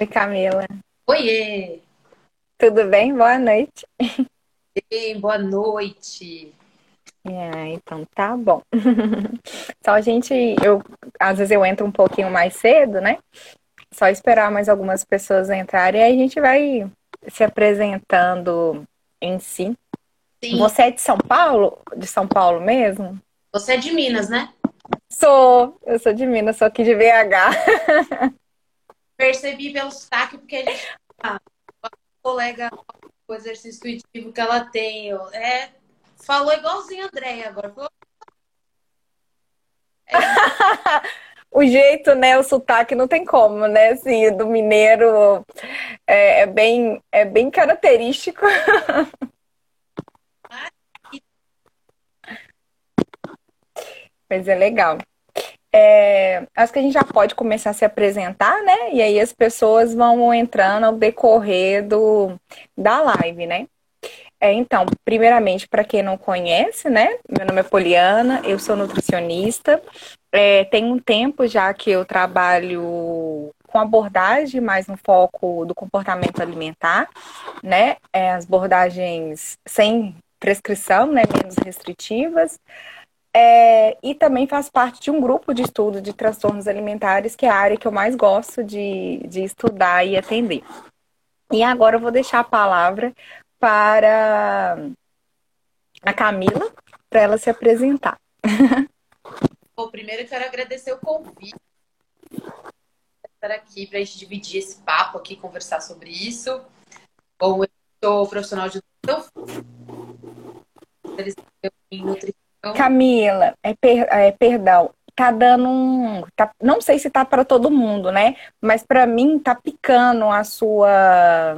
Oi, Camila. Oiê! Tudo bem? Boa noite. Bem, boa noite. É, então tá bom. Só a gente, eu às vezes eu entro um pouquinho mais cedo, né? Só esperar mais algumas pessoas entrarem e aí a gente vai se apresentando em si. Sim. Você é de São Paulo? De São Paulo mesmo? Você é de Minas, né? Sou, eu sou de Minas, sou aqui de VH. Percebi pelo sotaque, porque a gente. Colega, o exercício intuitivo que ela tem, é, falou igualzinho a Andréia agora. Falou... É. o jeito, né, o sotaque não tem como, né, assim, do mineiro é, é bem, é bem característico. Mas é legal. É, acho que a gente já pode começar a se apresentar, né? E aí as pessoas vão entrando ao decorrer do, da live, né? É, então, primeiramente, para quem não conhece, né? Meu nome é Poliana, eu sou nutricionista. É, tem um tempo já que eu trabalho com abordagem mais no foco do comportamento alimentar, né? É, as abordagens sem prescrição, né? Menos restritivas. É, e também faz parte de um grupo de estudo de transtornos alimentares, que é a área que eu mais gosto de, de estudar e atender. E agora eu vou deixar a palavra para a Camila, para ela se apresentar. Bom, primeiro eu quero agradecer o convite estar aqui para a gente dividir esse papo aqui, conversar sobre isso. Bom, eu sou profissional de nutrição, em nutrição Camila, é, per, é, perdão, tá dando um. Tá, não sei se tá para todo mundo, né? Mas para mim tá picando a sua.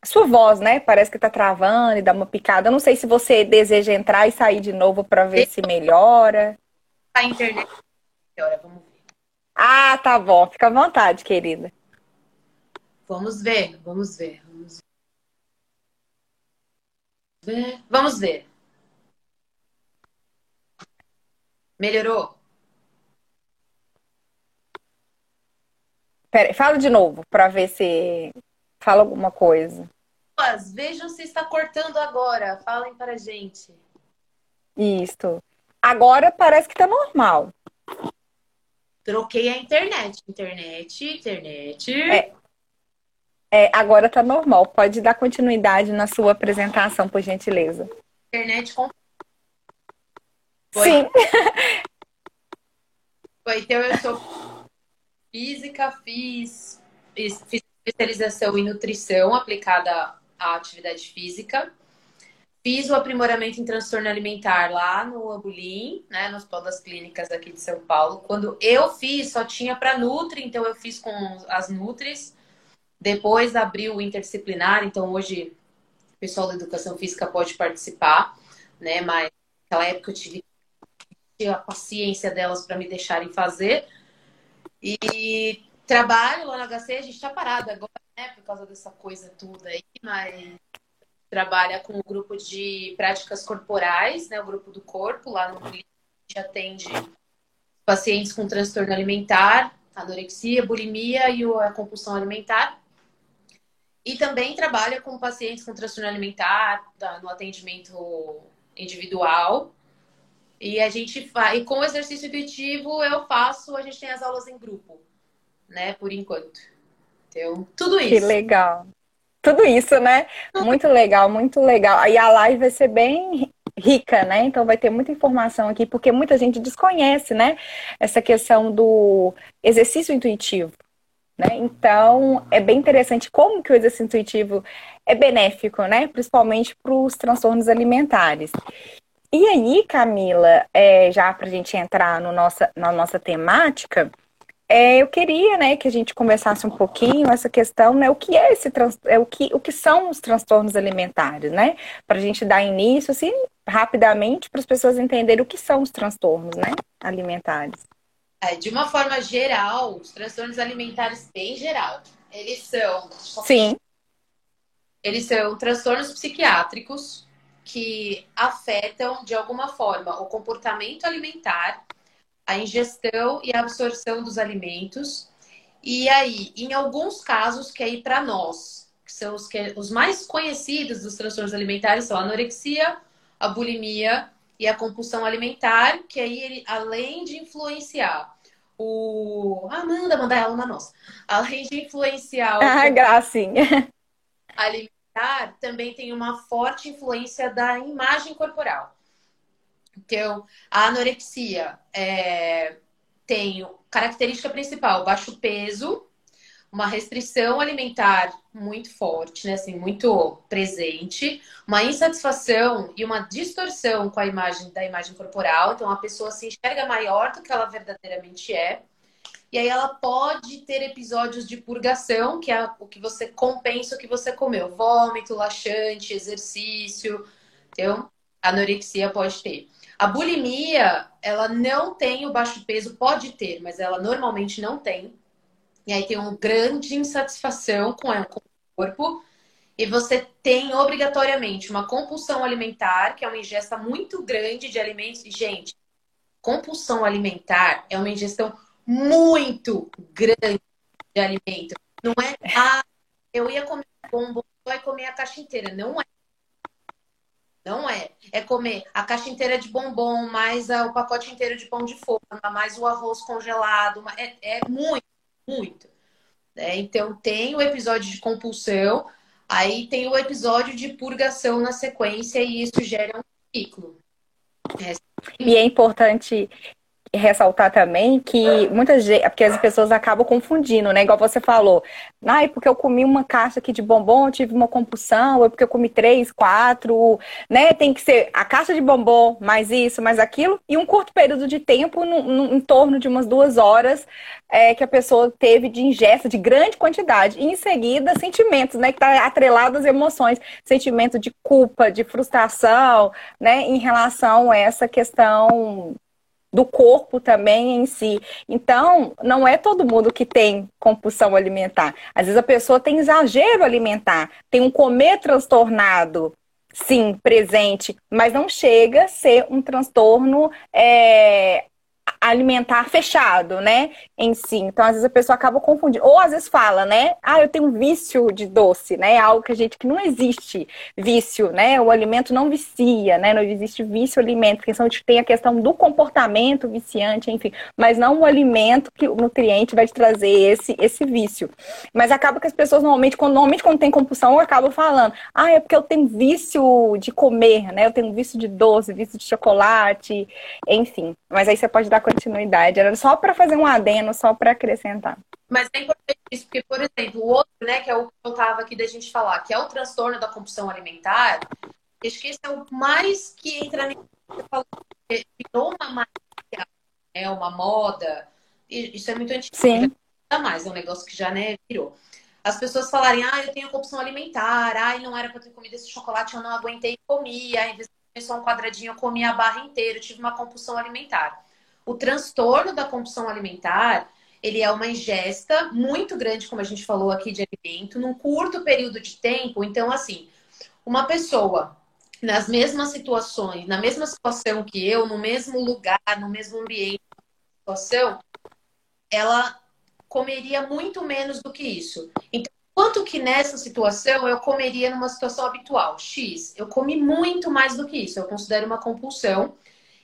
A sua voz, né? Parece que tá travando e dá uma picada. Eu não sei se você deseja entrar e sair de novo para ver se melhora. A internet melhora, vamos ver. Ah, tá bom. Fica à vontade, querida. Vamos ver, vamos ver, vamos ver. Vamos ver. Melhorou? Pera, fala de novo para ver se fala alguma coisa. Vejam se está cortando agora. Falem para a gente. Isso. Agora parece que está normal. Troquei a internet. Internet, internet. É. É, agora tá normal. Pode dar continuidade na sua apresentação, por gentileza. Internet com foi. Sim. Foi, então eu sou física, fiz, fiz especialização em nutrição aplicada à atividade física. Fiz o aprimoramento em transtorno alimentar lá no Ambulim, né, no Hospital das Clínicas aqui de São Paulo. Quando eu fiz, só tinha para Nutri, então eu fiz com as Nutris. Depois abriu o interdisciplinar, então hoje o pessoal da educação física pode participar, né? Mas naquela época eu tive a paciência delas para me deixarem fazer. E trabalho lá no HC, a gente está parado agora, né, por causa dessa coisa toda aí, mas trabalha com o grupo de práticas corporais, né, o grupo do corpo, lá no a gente atende pacientes com transtorno alimentar, anorexia, bulimia e a compulsão alimentar. E também trabalha com pacientes com transtorno alimentar, no atendimento individual, e a gente faz, e com o exercício intuitivo eu faço, a gente tem as aulas em grupo, né, por enquanto. Então, tudo isso. Que legal. Tudo isso, né? Muito legal, muito legal. E a live vai ser bem rica, né? Então vai ter muita informação aqui, porque muita gente desconhece, né? Essa questão do exercício intuitivo. Né? Então, é bem interessante como que o exercício intuitivo é benéfico, né? Principalmente para os transtornos alimentares. E aí, Camila, é, já para a gente entrar no nossa, na nossa temática, é, eu queria né, que a gente conversasse um pouquinho essa questão, né? O que é esse é o que, o que são os transtornos alimentares, né? Para a gente dar início, assim, rapidamente, para as pessoas entenderem o que são os transtornos, né? Alimentares. É, de uma forma geral, os transtornos alimentares bem geral, eles são. Sim. Eles são transtornos psiquiátricos que afetam de alguma forma o comportamento alimentar, a ingestão e a absorção dos alimentos E aí, em alguns casos, que aí para nós, que são os, que, os mais conhecidos dos transtornos alimentares, são a anorexia, a bulimia e a compulsão alimentar, que aí ele, além de influenciar o. Ah, manda mandar ela na nossa. Além de influenciar o. Ah, gracinha. Alimentar, também tem uma forte influência da imagem corporal. Então, a anorexia é, tem característica principal, baixo peso, uma restrição alimentar muito forte, né? Assim, muito presente, uma insatisfação e uma distorção com a imagem da imagem corporal. Então a pessoa se enxerga maior do que ela verdadeiramente é. E aí ela pode ter episódios de purgação, que é o que você compensa o que você comeu, vômito, laxante, exercício. Então, anorexia pode ter. A bulimia, ela não tem o baixo peso, pode ter, mas ela normalmente não tem. E aí tem uma grande insatisfação com, o corpo. E você tem obrigatoriamente uma compulsão alimentar, que é uma ingesta muito grande de alimentos. Gente, compulsão alimentar é uma ingestão muito grande de alimento. Não é, ah, eu ia comer bombom, vai comer a caixa inteira. Não é. Não é. É comer a caixa inteira de bombom, mais o pacote inteiro de pão de forma, mais o arroz congelado. É, é muito muito. Né? Então, tem o episódio de compulsão, aí tem o episódio de purgação na sequência, e isso gera um ciclo. É. E é importante ressaltar também que muitas porque as pessoas acabam confundindo, né? Igual você falou, ah, é porque eu comi uma caixa aqui de bombom, tive uma compulsão, ou é porque eu comi três, quatro, né? Tem que ser a caixa de bombom, mais isso, mais aquilo, e um curto período de tempo, no, no, em torno de umas duas horas, é, que a pessoa teve de ingesta de grande quantidade. E em seguida, sentimentos, né? Que tá atrelado às emoções, sentimento de culpa, de frustração, né? Em relação a essa questão do corpo também em si. Então, não é todo mundo que tem compulsão alimentar. Às vezes a pessoa tem exagero alimentar, tem um comer transtornado, sim, presente, mas não chega a ser um transtorno é, alimentar fechado, né, em si. Então, às vezes a pessoa acaba confundindo. Ou às vezes fala, né, ah, eu tenho um vício de doce, né, algo que a gente que não existe vício, né, o alimento não vicia, né, não existe vício alimento, a gente tem a questão do comportamento viciante, enfim, mas não o alimento que o nutriente vai te trazer esse esse vício. Mas acaba que as pessoas normalmente quando normalmente quando tem compulsão, acabam falando, ah, é porque eu tenho vício de comer, né, eu tenho vício de doce, vício de chocolate, enfim. Mas aí você pode dar continuidade. Era só para fazer um adeno, só para acrescentar. Mas é importante isso, porque, por exemplo, o outro, né, que é o que eu estava aqui da gente falar, que é o transtorno da compulsão alimentar, acho que esse é o mais que entra nisso. Virou uma magia, é uma moda. Isso é muito antigo. Sim. Não mais, é um negócio que já né, virou. As pessoas falarem, ah, eu tenho compulsão alimentar, ah, não era para ter comido esse chocolate, eu não aguentei e comi, aí só um quadradinho, eu comi a barra inteira, eu tive uma compulsão alimentar. O transtorno da compulsão alimentar, ele é uma ingesta muito grande, como a gente falou aqui, de alimento, num curto período de tempo. Então, assim, uma pessoa nas mesmas situações, na mesma situação que eu, no mesmo lugar, no mesmo ambiente, situação, ela comeria muito menos do que isso. Então, quanto que nessa situação eu comeria numa situação habitual? X. Eu comi muito mais do que isso. Eu considero uma compulsão.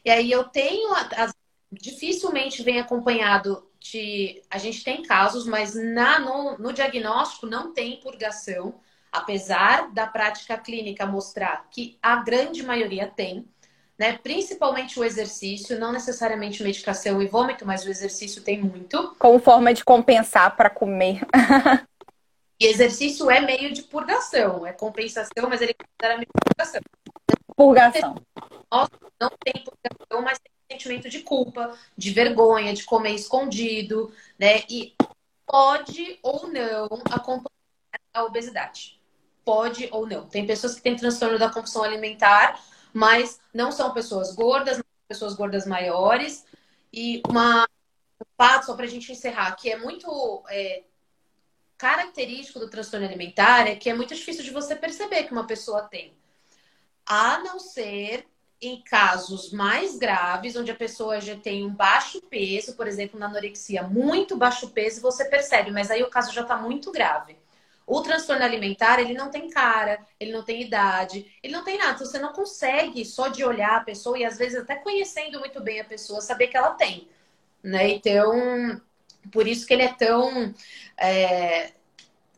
E aí eu tenho as dificilmente vem acompanhado de. A gente tem casos, mas na, no, no diagnóstico não tem purgação, apesar da prática clínica mostrar que a grande maioria tem. Né? Principalmente o exercício, não necessariamente medicação e vômito, mas o exercício tem muito. Como forma de compensar para comer. e exercício é meio de purgação, é compensação, mas ele considera meio de purgação. Purgação. Não tem purgação, mas tem sentimento de culpa, de vergonha, de comer escondido, né? E pode ou não acompanhar a obesidade. Pode ou não. Tem pessoas que têm transtorno da compulsão alimentar, mas não são pessoas gordas, não são pessoas gordas maiores. E uma um fato, só para a gente encerrar, que é muito é, característico do transtorno alimentar, é que é muito difícil de você perceber que uma pessoa tem. A não ser em casos mais graves, onde a pessoa já tem um baixo peso, por exemplo, na anorexia, muito baixo peso, você percebe, mas aí o caso já está muito grave. O transtorno alimentar, ele não tem cara, ele não tem idade, ele não tem nada. Você não consegue só de olhar a pessoa e às vezes até conhecendo muito bem a pessoa, saber que ela tem, né? Então, por isso que ele é tão é,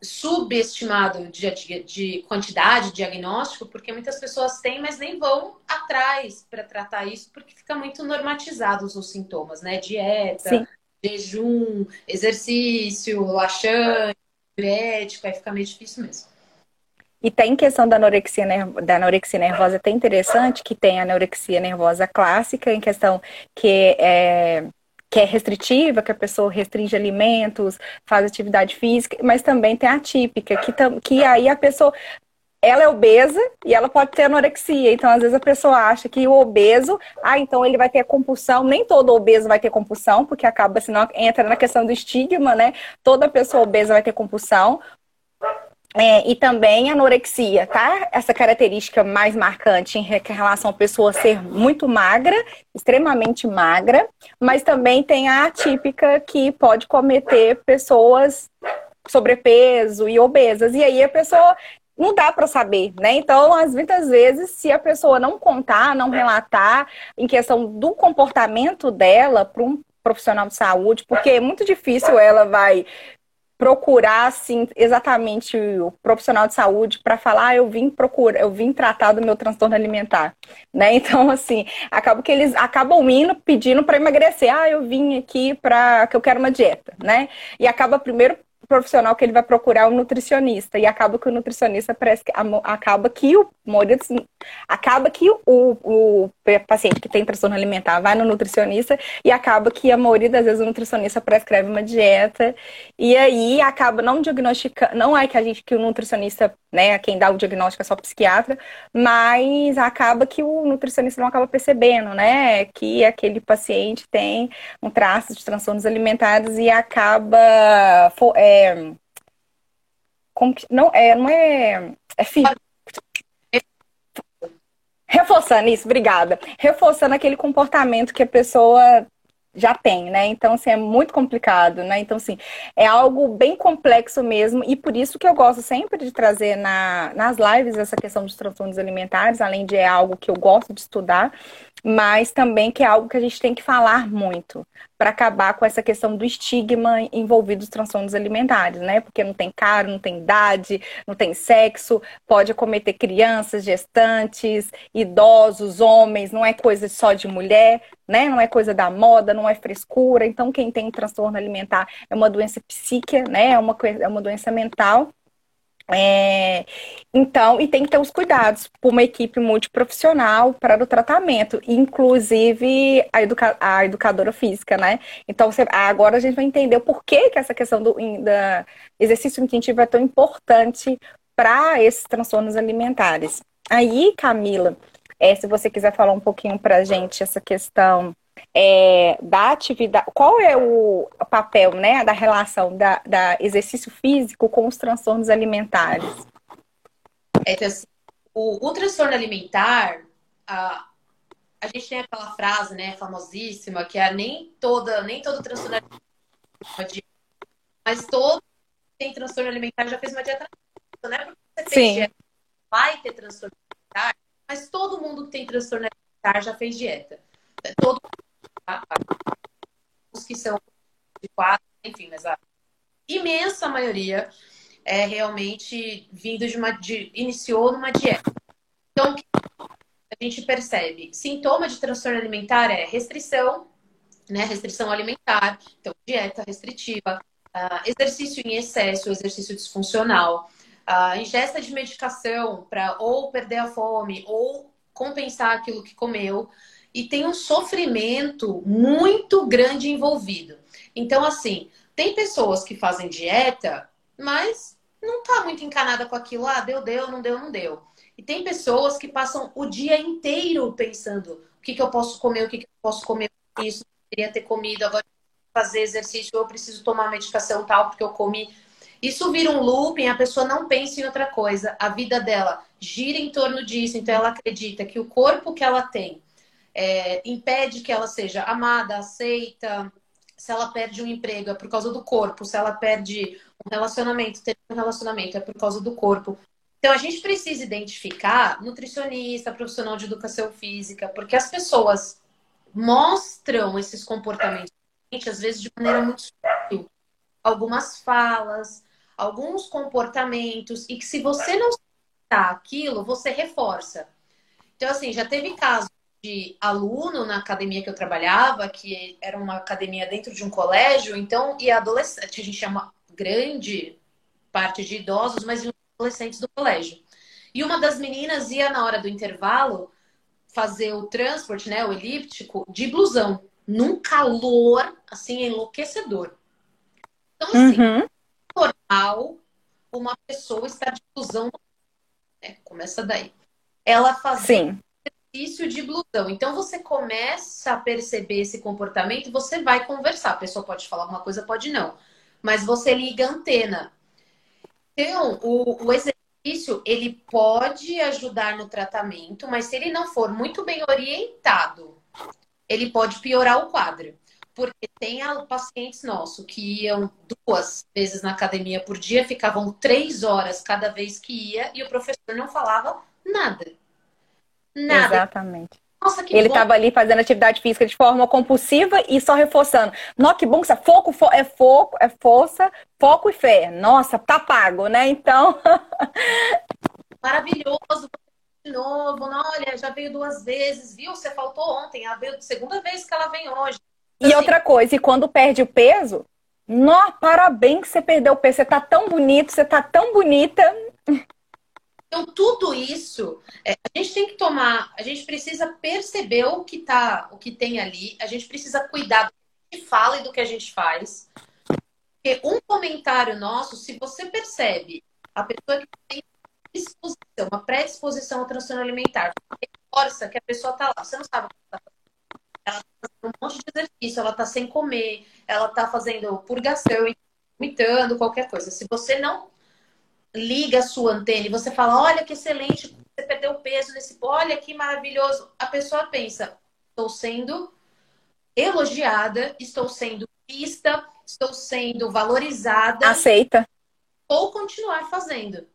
subestimado de, de, quantidade, de diagnóstico, porque muitas pessoas têm, mas nem vão atrás para tratar isso, porque fica muito normatizados os sintomas, né? Dieta, Sim. jejum, exercício, laxante, diurético, aí fica meio difícil mesmo. E tem questão da anorexia, da anorexia nervosa, é até interessante que tem a anorexia nervosa clássica, em questão que é que é restritiva, que a pessoa restringe alimentos, faz atividade física, mas também tem a típica, que, que aí a pessoa ela é obesa e ela pode ter anorexia. Então, às vezes, a pessoa acha que o obeso, ah, então ele vai ter compulsão. Nem todo obeso vai ter compulsão, porque acaba, senão entra na questão do estigma, né? Toda pessoa obesa vai ter compulsão. É, e também anorexia, tá? Essa característica mais marcante em relação à pessoa ser muito magra, extremamente magra, mas também tem a atípica que pode cometer pessoas sobrepeso e obesas. E aí a pessoa não dá para saber, né? Então, às muitas vezes, se a pessoa não contar, não relatar em questão do comportamento dela para um profissional de saúde, porque é muito difícil ela vai procurar assim exatamente o profissional de saúde para falar ah, eu vim procurar eu vim tratar do meu transtorno alimentar né? Então assim acaba que eles acabam indo pedindo para emagrecer. Ah eu vim aqui para que eu quero uma dieta né? E acaba primeiro profissional que ele vai procurar um nutricionista. E acaba que o nutricionista que acaba que o acaba que o, o, paciente que tem transtorno alimentar vai no nutricionista e acaba que a maioria das vezes o nutricionista prescreve uma dieta. E aí acaba não diagnosticando, não é que a gente que o nutricionista, né, quem dá o diagnóstico é só o psiquiatra, mas acaba que o nutricionista não acaba percebendo, né, que aquele paciente tem um traço de transtornos alimentares e acaba é, não é não é é Reforçando isso, obrigada. Reforçando aquele comportamento que a pessoa já tem, né? Então, assim, é muito complicado, né? Então, assim, é algo bem complexo mesmo, e por isso que eu gosto sempre de trazer na, nas lives essa questão dos transtornos alimentares, além de é algo que eu gosto de estudar, mas também que é algo que a gente tem que falar muito para acabar com essa questão do estigma envolvido nos transtornos alimentares, né? Porque não tem cara, não tem idade, não tem sexo, pode acometer crianças, gestantes, idosos, homens, não é coisa só de mulher, né? Não é coisa da moda, não é frescura. Então, quem tem transtorno alimentar é uma doença psíquica, né? É uma, é uma doença mental é, então, e tem que ter os cuidados por uma equipe multiprofissional para o tratamento, inclusive a, educa a educadora física, né? Então, você, agora a gente vai entender o porquê que essa questão do exercício intensivo é tão importante para esses transtornos alimentares. Aí, Camila, é, se você quiser falar um pouquinho para a gente essa questão é, da atividade, qual é o papel né, da relação da, da exercício físico com os transtornos alimentares? É assim, o, o transtorno alimentar, a, a gente tem aquela frase, né, famosíssima, que é nem toda, nem todo transtorno alimentar, mas todo tem transtorno alimentar já fez uma dieta, né? Porque você Sim. dieta, vai ter transtorno alimentar, mas todo mundo que tem transtorno alimentar já fez dieta. Todo os que são de quatro, enfim, mas a imensa maioria é realmente vindo de uma de, iniciou numa dieta. Então, a gente percebe sintoma de transtorno alimentar é restrição, né, restrição alimentar, então dieta restritiva, uh, exercício em excesso, exercício disfuncional, uh, ingesta de medicação para ou perder a fome ou compensar aquilo que comeu e tem um sofrimento muito grande envolvido. Então, assim, tem pessoas que fazem dieta, mas não tá muito encanada com aquilo. Ah, deu, deu, não deu, não deu. E tem pessoas que passam o dia inteiro pensando o que, que eu posso comer, o que, que eu posso comer isso, eu queria ter comido, agora fazer exercício, eu preciso tomar medicação tal, porque eu comi. Isso vira um looping, a pessoa não pensa em outra coisa. A vida dela gira em torno disso. Então, ela acredita que o corpo que ela tem é, impede que ela seja amada, aceita. Se ela perde um emprego, é por causa do corpo. Se ela perde um relacionamento, ter um relacionamento, é por causa do corpo. Então, a gente precisa identificar nutricionista, profissional de educação física, porque as pessoas mostram esses comportamentos, às vezes de maneira muito sutil. Algumas falas, alguns comportamentos, e que se você não citar aquilo, você reforça. Então, assim, já teve casos de aluno na academia que eu trabalhava, que era uma academia dentro de um colégio, então, e adolescente, a gente chama grande parte de idosos, mas adolescentes do colégio. E uma das meninas ia na hora do intervalo fazer o transporte, né, o elíptico, de blusão, num calor assim enlouquecedor. Então, assim, uhum. normal uma pessoa estar de blusão, né? Começa daí. Ela fazia exercício de blusão. Então você começa a perceber esse comportamento, você vai conversar. A pessoa pode falar alguma coisa, pode não. Mas você liga a antena. Então, o, o exercício, ele pode ajudar no tratamento, mas se ele não for muito bem orientado, ele pode piorar o quadro. Porque tem pacientes nossos que iam duas vezes na academia por dia, ficavam três horas cada vez que ia e o professor não falava nada. Nada. Exatamente. Nossa, que ele estava ali fazendo atividade física de forma compulsiva e só reforçando. Nossa, que bom que você foco fo é foco, é força, foco e fé. Nossa, tá pago, né? Então. Maravilhoso de novo. Olha, já veio duas vezes, viu? Você faltou ontem, ela veio segunda vez que ela vem hoje. E assim... outra coisa, e quando perde o peso, nó, parabéns que você perdeu o peso. Você tá tão bonito, você tá tão bonita. Então, tudo isso, é, a gente tem que tomar, a gente precisa perceber o que tá, o que tem ali, a gente precisa cuidar do que a gente fala e do que a gente faz. Porque um comentário nosso, se você percebe a pessoa que tem disposição, uma predisposição ao transtorno alimentar, força que a pessoa tá lá, você não sabe o que ela tá fazendo. Ela tá fazendo um monte de exercício, ela tá sem comer, ela tá fazendo purgação, imitando qualquer coisa. Se você não liga a sua antena e você fala, olha que excelente, você perdeu peso nesse, olha que maravilhoso. A pessoa pensa, estou sendo elogiada, estou sendo vista, estou sendo valorizada. Aceita. Ou continuar fazendo.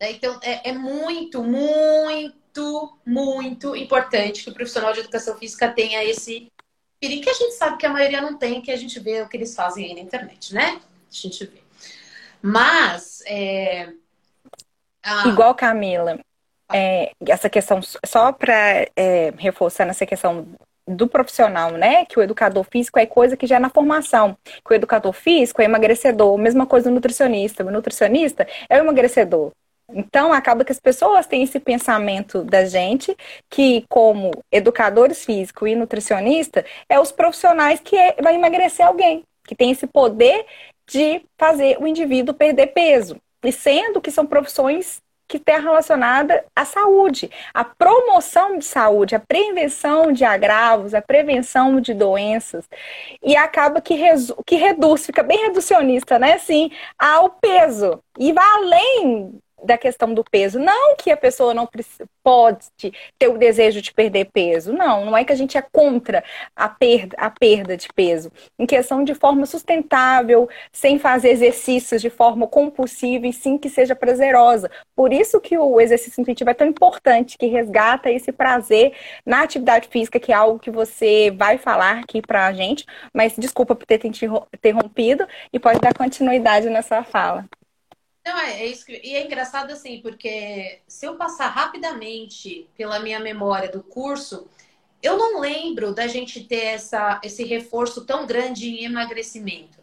Então, é, é muito, muito, muito importante que o profissional de educação física tenha esse perigo que a gente sabe que a maioria não tem, que a gente vê o que eles fazem aí na internet, né? A gente vê. Mas. É... Ah. Igual Camila, é, essa questão, só para é, reforçar nessa questão do profissional, né? Que o educador físico é coisa que já é na formação. Que o educador físico é emagrecedor, mesma coisa o nutricionista. O nutricionista é o emagrecedor. Então, acaba que as pessoas têm esse pensamento da gente que, como educadores físicos e nutricionista, é os profissionais que é, vai emagrecer alguém, que tem esse poder de fazer o indivíduo perder peso. E sendo que são profissões que estão relacionadas à saúde, à promoção de saúde, à prevenção de agravos, à prevenção de doenças. E acaba que, que reduz, fica bem reducionista, né? Assim, ao peso. E vai além da questão do peso. Não que a pessoa não pode ter o desejo de perder peso. Não, não é que a gente é contra a perda, a perda de peso. Em questão de forma sustentável, sem fazer exercícios de forma compulsiva e sim que seja prazerosa. Por isso que o exercício intuitivo é tão importante, que resgata esse prazer na atividade física, que é algo que você vai falar aqui pra gente. Mas desculpa por ter te interrompido e pode dar continuidade na sua fala. Não, é, é isso que... E é engraçado assim, porque se eu passar rapidamente pela minha memória do curso, eu não lembro da gente ter essa, esse reforço tão grande em emagrecimento.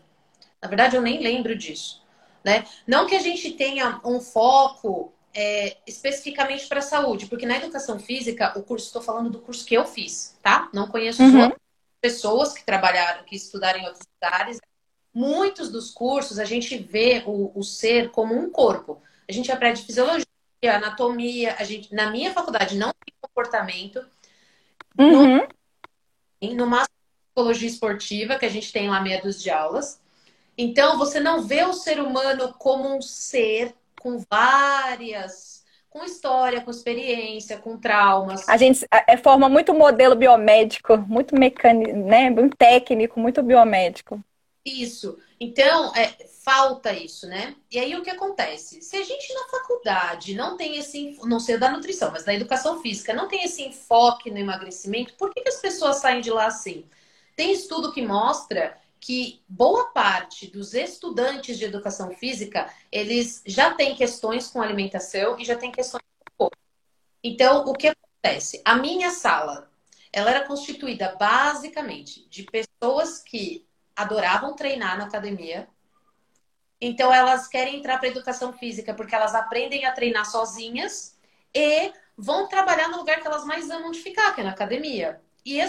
Na verdade, eu nem lembro disso. Né? Não que a gente tenha um foco é, especificamente para a saúde, porque na educação física, o curso, estou falando do curso que eu fiz, tá? Não conheço uhum. pessoas que trabalharam, que estudaram em outras áreas, muitos dos cursos a gente vê o, o ser como um corpo. A gente aprende fisiologia, anatomia, a gente, na minha faculdade não tem comportamento. Uhum. No, numa psicologia esportiva, que a gente tem lá meia dúzia de aulas. Então, você não vê o ser humano como um ser com várias com história, com experiência, com traumas. A gente é, forma muito modelo biomédico, muito mecânico, né? Muito técnico, muito biomédico. Isso. Então, é, falta isso, né? E aí o que acontece? Se a gente na faculdade não tem esse, não sei da nutrição, mas da educação física, não tem esse enfoque no emagrecimento, por que, que as pessoas saem de lá assim? Tem estudo que mostra que boa parte dos estudantes de educação física, eles já têm questões com alimentação e já têm questões com corpo. Então, o que acontece? A minha sala, ela era constituída basicamente de pessoas que adoravam treinar na academia. Então, elas querem entrar para educação física porque elas aprendem a treinar sozinhas e vão trabalhar no lugar que elas mais amam de ficar, que é na academia. E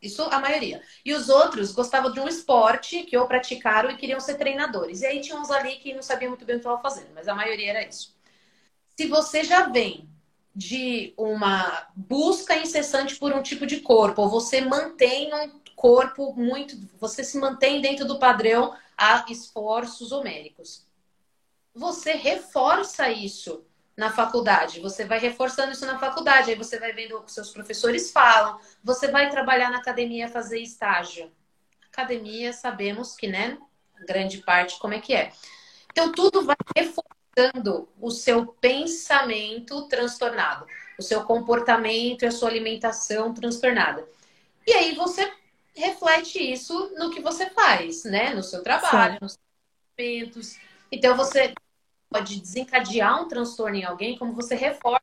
isso a maioria. E os outros gostavam de um esporte que ou praticaram e queriam ser treinadores. E aí tinha uns ali que não sabiam muito bem o que estavam fazendo, mas a maioria era isso. Se você já vem de uma busca incessante por um tipo de corpo, ou você mantém um corpo muito. Você se mantém dentro do padrão a esforços homéricos. Você reforça isso na faculdade. Você vai reforçando isso na faculdade, aí você vai vendo o que seus professores falam, você vai trabalhar na academia fazer estágio. Academia, sabemos que, né, grande parte como é que é. Então tudo vai reforçando o seu pensamento transtornado, o seu comportamento e a sua alimentação transtornada. E aí você reflete isso no que você faz, né, no seu trabalho, Sim. nos seus Então você pode desencadear um transtorno em alguém, como você reforça.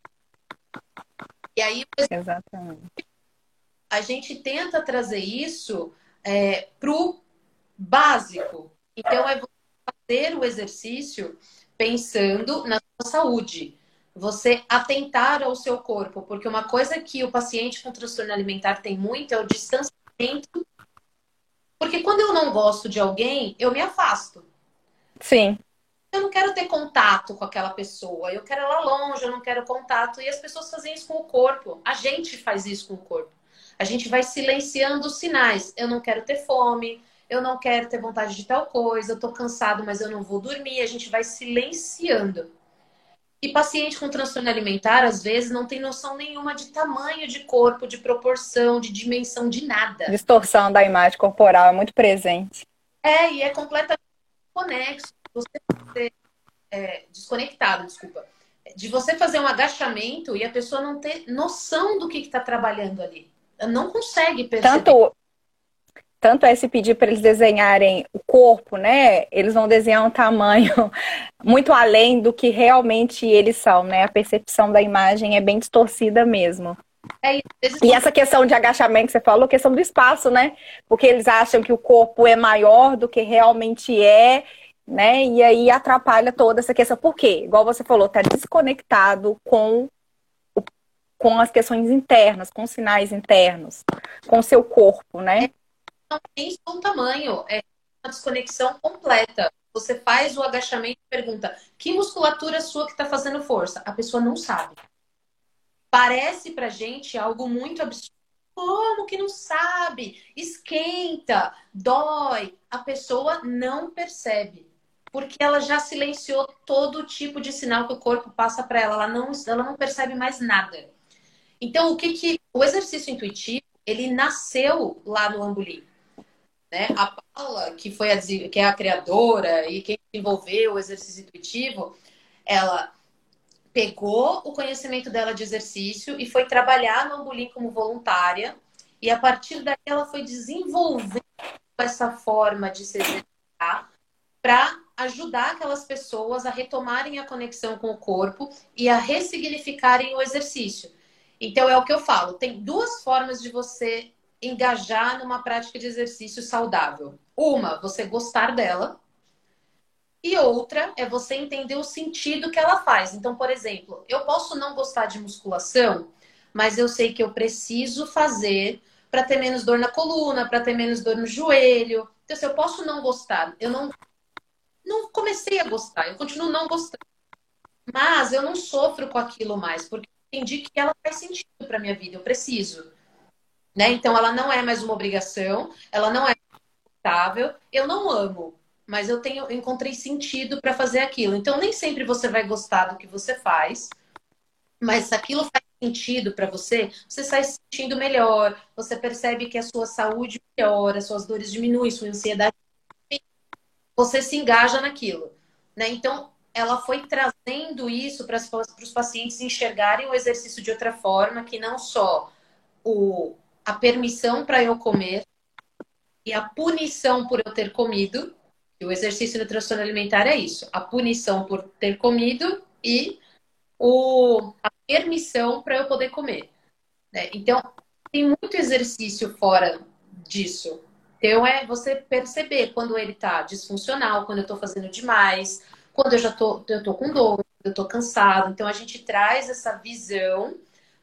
E aí, Exatamente. a gente tenta trazer isso é, para o básico. Então, é você fazer o exercício pensando na sua saúde. Você atentar ao seu corpo, porque uma coisa que o paciente com transtorno alimentar tem muito é o distanciamento. Porque quando eu não gosto de alguém, eu me afasto. Sim eu não quero ter contato com aquela pessoa, eu quero ela longe, eu não quero contato. E as pessoas fazem isso com o corpo. A gente faz isso com o corpo. A gente vai silenciando os sinais. Eu não quero ter fome, eu não quero ter vontade de tal coisa, eu tô cansado, mas eu não vou dormir. A gente vai silenciando. E paciente com transtorno alimentar, às vezes, não tem noção nenhuma de tamanho de corpo, de proporção, de dimensão, de nada. Distorção da imagem corporal é muito presente. É, e é completamente conexo você é, desconectado, desculpa, de você fazer um agachamento e a pessoa não ter noção do que está trabalhando ali. Não consegue perceber. Tanto, tanto é se pedir para eles desenharem o corpo, né? Eles vão desenhar um tamanho muito além do que realmente eles são, né? A percepção da imagem é bem distorcida mesmo. É, e essa questão de agachamento que você falou, questão do espaço, né? Porque eles acham que o corpo é maior do que realmente é né? E aí atrapalha toda essa questão. Por quê? Igual você falou, tá desconectado com, o, com as questões internas, com os sinais internos, com o seu corpo, né? Não tem só um tamanho, é uma desconexão completa. Você faz o agachamento e pergunta: que musculatura sua que está fazendo força? A pessoa não sabe. Parece pra gente algo muito absurdo. Como que não sabe? Esquenta, dói. A pessoa não percebe porque ela já silenciou todo tipo de sinal que o corpo passa para ela. Ela não, ela não percebe mais nada. Então, o que que o exercício intuitivo ele nasceu lá no Ambulim, né? A Paula, que foi a, que é a criadora e quem desenvolveu o exercício intuitivo, ela pegou o conhecimento dela de exercício e foi trabalhar no Ambulim como voluntária. E a partir daí ela foi desenvolvendo essa forma de se exercitar para ajudar aquelas pessoas a retomarem a conexão com o corpo e a ressignificarem o exercício. Então é o que eu falo, tem duas formas de você engajar numa prática de exercício saudável. Uma, você gostar dela, e outra é você entender o sentido que ela faz. Então, por exemplo, eu posso não gostar de musculação, mas eu sei que eu preciso fazer para ter menos dor na coluna, para ter menos dor no joelho. Então, se eu posso não gostar, eu não não comecei a gostar, eu continuo não gostando. Mas eu não sofro com aquilo mais, porque entendi que ela faz sentido para minha vida, eu preciso. Né? Então ela não é mais uma obrigação, ela não é confortável, eu não amo, mas eu tenho encontrei sentido para fazer aquilo. Então nem sempre você vai gostar do que você faz, mas se aquilo faz sentido para você, você sai se sentindo melhor, você percebe que a sua saúde melhora, suas dores diminuem, sua ansiedade você se engaja naquilo, né? Então ela foi trazendo isso para os pacientes enxergarem o exercício de outra forma, que não só o, a permissão para eu comer e a punição por eu ter comido. E o exercício nutricional alimentar é isso: a punição por ter comido e o, a permissão para eu poder comer. Né? Então, tem muito exercício fora disso. Então, é você perceber quando ele está disfuncional, quando eu estou fazendo demais, quando eu já tô, eu tô com dor, eu tô cansado. Então a gente traz essa visão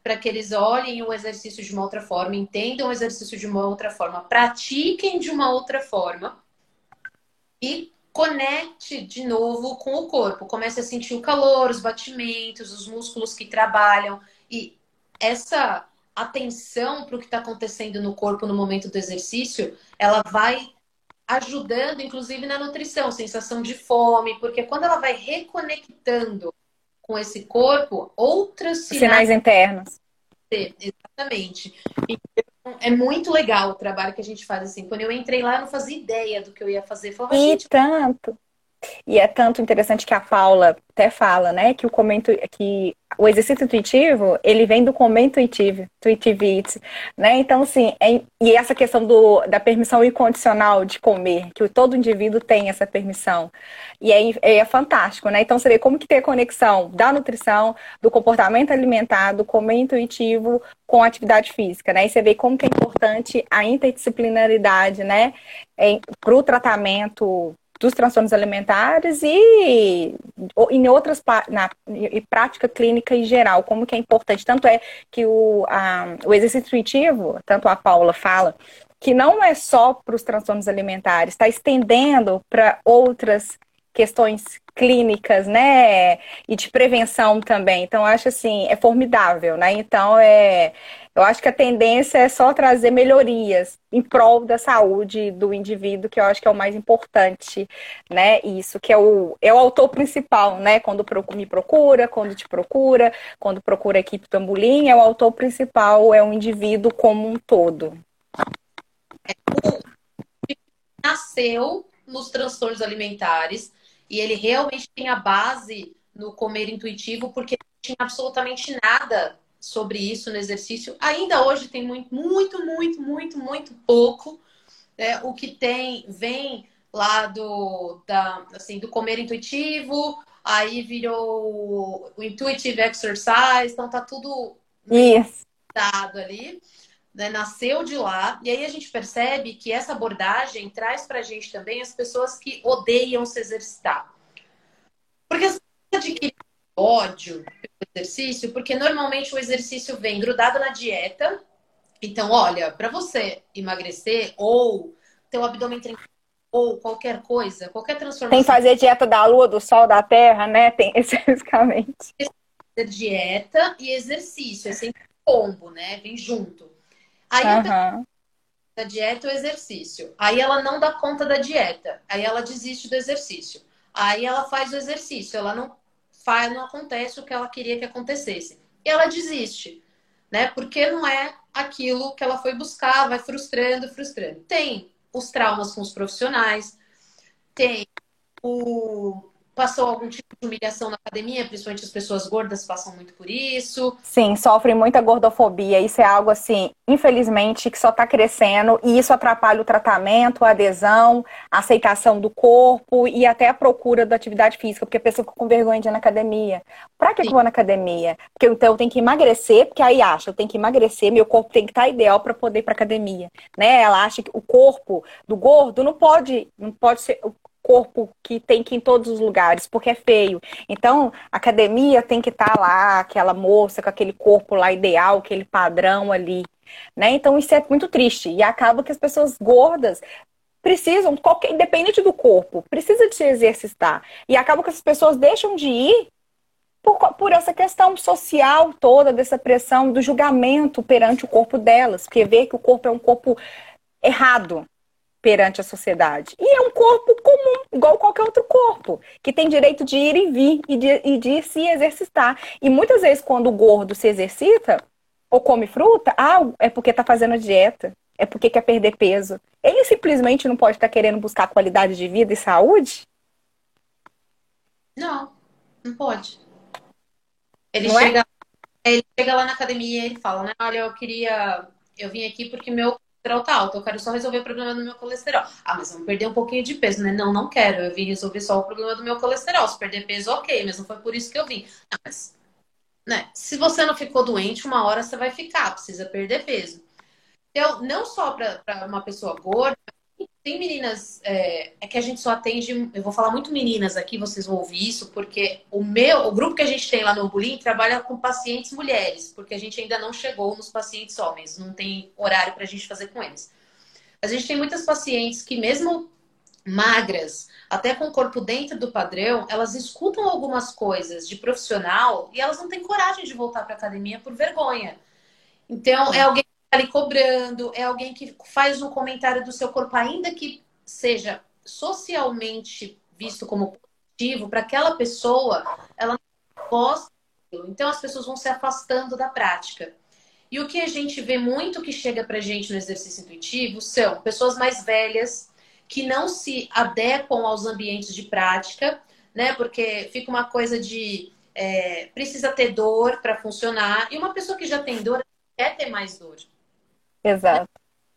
para que eles olhem o exercício de uma outra forma, entendam o exercício de uma outra forma, pratiquem de uma outra forma e conecte de novo com o corpo. Comece a sentir o calor, os batimentos, os músculos que trabalham e essa atenção para o que está acontecendo no corpo no momento do exercício, ela vai ajudando, inclusive, na nutrição, sensação de fome, porque quando ela vai reconectando com esse corpo, outros sinais, sinais internos. Exatamente. Então, é muito legal o trabalho que a gente faz assim. Quando eu entrei lá, eu não fazia ideia do que eu ia fazer. Eu falava, e tanto. E é tanto interessante que a Paula até fala, né, que o comento que o exercício intuitivo, ele vem do como intuitivo, intuitivity, né? Então, assim, é, e essa questão do, da permissão incondicional de comer, que todo indivíduo tem essa permissão. E é, é, é fantástico, né? Então, você vê como que tem a conexão da nutrição, do comportamento alimentar, do comer intuitivo com a atividade física, né? E você vê como que é importante a interdisciplinaridade, né? Para o tratamento dos transtornos alimentares e em outras na e prática clínica em geral, como que é importante. Tanto é que o, a, o exercício intuitivo, tanto a Paula fala, que não é só para os transtornos alimentares, está estendendo para outras questões clínicas, né, e de prevenção também. Então, acho assim, é formidável, né? Então, é, eu acho que a tendência é só trazer melhorias em prol da saúde do indivíduo, que eu acho que é o mais importante, né? Isso, que é o, é o autor principal, né? Quando me procura, quando te procura, quando procura a equipe Tambolim, é o autor principal, é o indivíduo como um todo. Nasceu nos transtornos alimentares e ele realmente tem a base no comer intuitivo, porque não tinha absolutamente nada sobre isso no exercício. Ainda hoje tem muito, muito, muito, muito, muito pouco. Né? O que tem vem lá do, da, assim, do comer intuitivo, aí virou o intuitive exercise, então tá tudo dado ali. Né? Nasceu de lá, e aí a gente percebe que essa abordagem traz pra gente também as pessoas que odeiam se exercitar. Porque as pessoas adquirem ódio exercício, porque normalmente o exercício vem grudado na dieta. Então, olha, para você emagrecer ou ter o abdômen trincado ou qualquer coisa, qualquer transformação. Tem que fazer dieta da lua, do sol, da terra, né? Tem especificamente. Dieta e exercício, é sempre combo, né? Vem junto. Aí uhum. a dieta ou exercício. Aí ela não dá conta da dieta. Aí ela desiste do exercício. Aí ela faz o exercício. Ela não faz, não acontece o que ela queria que acontecesse. E ela desiste, né? Porque não é aquilo que ela foi buscar, vai frustrando, frustrando. Tem os traumas com os profissionais, tem o passou algum tipo de humilhação na academia, principalmente as pessoas gordas passam muito por isso. Sim, sofrem muita gordofobia. Isso é algo assim, infelizmente, que só está crescendo e isso atrapalha o tratamento, a adesão, a aceitação do corpo e até a procura da atividade física, porque a pessoa fica com vergonha de ir na academia. Pra que eu vou na academia? Porque então eu tenho que emagrecer, porque aí acha, eu tenho que emagrecer, meu corpo tem que estar tá ideal para poder ir para academia, né? Ela acha que o corpo do gordo não pode, não pode ser corpo que tem que ir em todos os lugares, porque é feio. Então, academia tem que estar tá lá, aquela moça com aquele corpo lá ideal, aquele padrão ali. Né? Então, isso é muito triste. E acaba que as pessoas gordas precisam, qualquer, independente do corpo, precisa de se exercitar. E acaba que as pessoas deixam de ir por, por, essa questão social toda, dessa pressão do julgamento perante o corpo delas, porque vê que o corpo é um corpo errado, perante a sociedade. E é um corpo comum, igual qualquer outro corpo, que tem direito de ir e vir e de, e de se exercitar. E muitas vezes, quando o gordo se exercita ou come fruta, ah, é porque está fazendo dieta, é porque quer perder peso. Ele simplesmente não pode estar tá querendo buscar qualidade de vida e saúde? Não, não pode. Ele não é? chega, é? ele chega lá na academia e ele fala, né? Olha, eu queria. Eu vim aqui porque meu colesterol tá alto, eu quero só resolver o problema do meu colesterol. Ah, mas vamos perder um pouquinho de peso, né? Não, não quero. Eu vim resolver só o problema do meu colesterol. Se perder peso, ok, mas não foi por isso que eu vim. Não, mas, né? Se você não ficou doente, uma hora você vai ficar, precisa perder peso. Então, não só para uma pessoa gorda, tem meninas, é, é, que a gente só atende, eu vou falar muito meninas aqui, vocês vão ouvir isso, porque o meu, o grupo que a gente tem lá no Bulim trabalha com pacientes mulheres, porque a gente ainda não chegou nos pacientes homens, não tem horário para a gente fazer com eles. A gente tem muitas pacientes que mesmo magras, até com o corpo dentro do padrão, elas escutam algumas coisas de profissional e elas não têm coragem de voltar para academia por vergonha. Então, é alguém ali cobrando, é alguém que faz um comentário do seu corpo, ainda que seja socialmente visto como positivo, para aquela pessoa, ela não gosta. Então as pessoas vão se afastando da prática. E o que a gente vê muito que chega pra gente no exercício intuitivo são pessoas mais velhas que não se adequam aos ambientes de prática, né? Porque fica uma coisa de é, precisa ter dor para funcionar, e uma pessoa que já tem dor quer ter mais dor. Exato.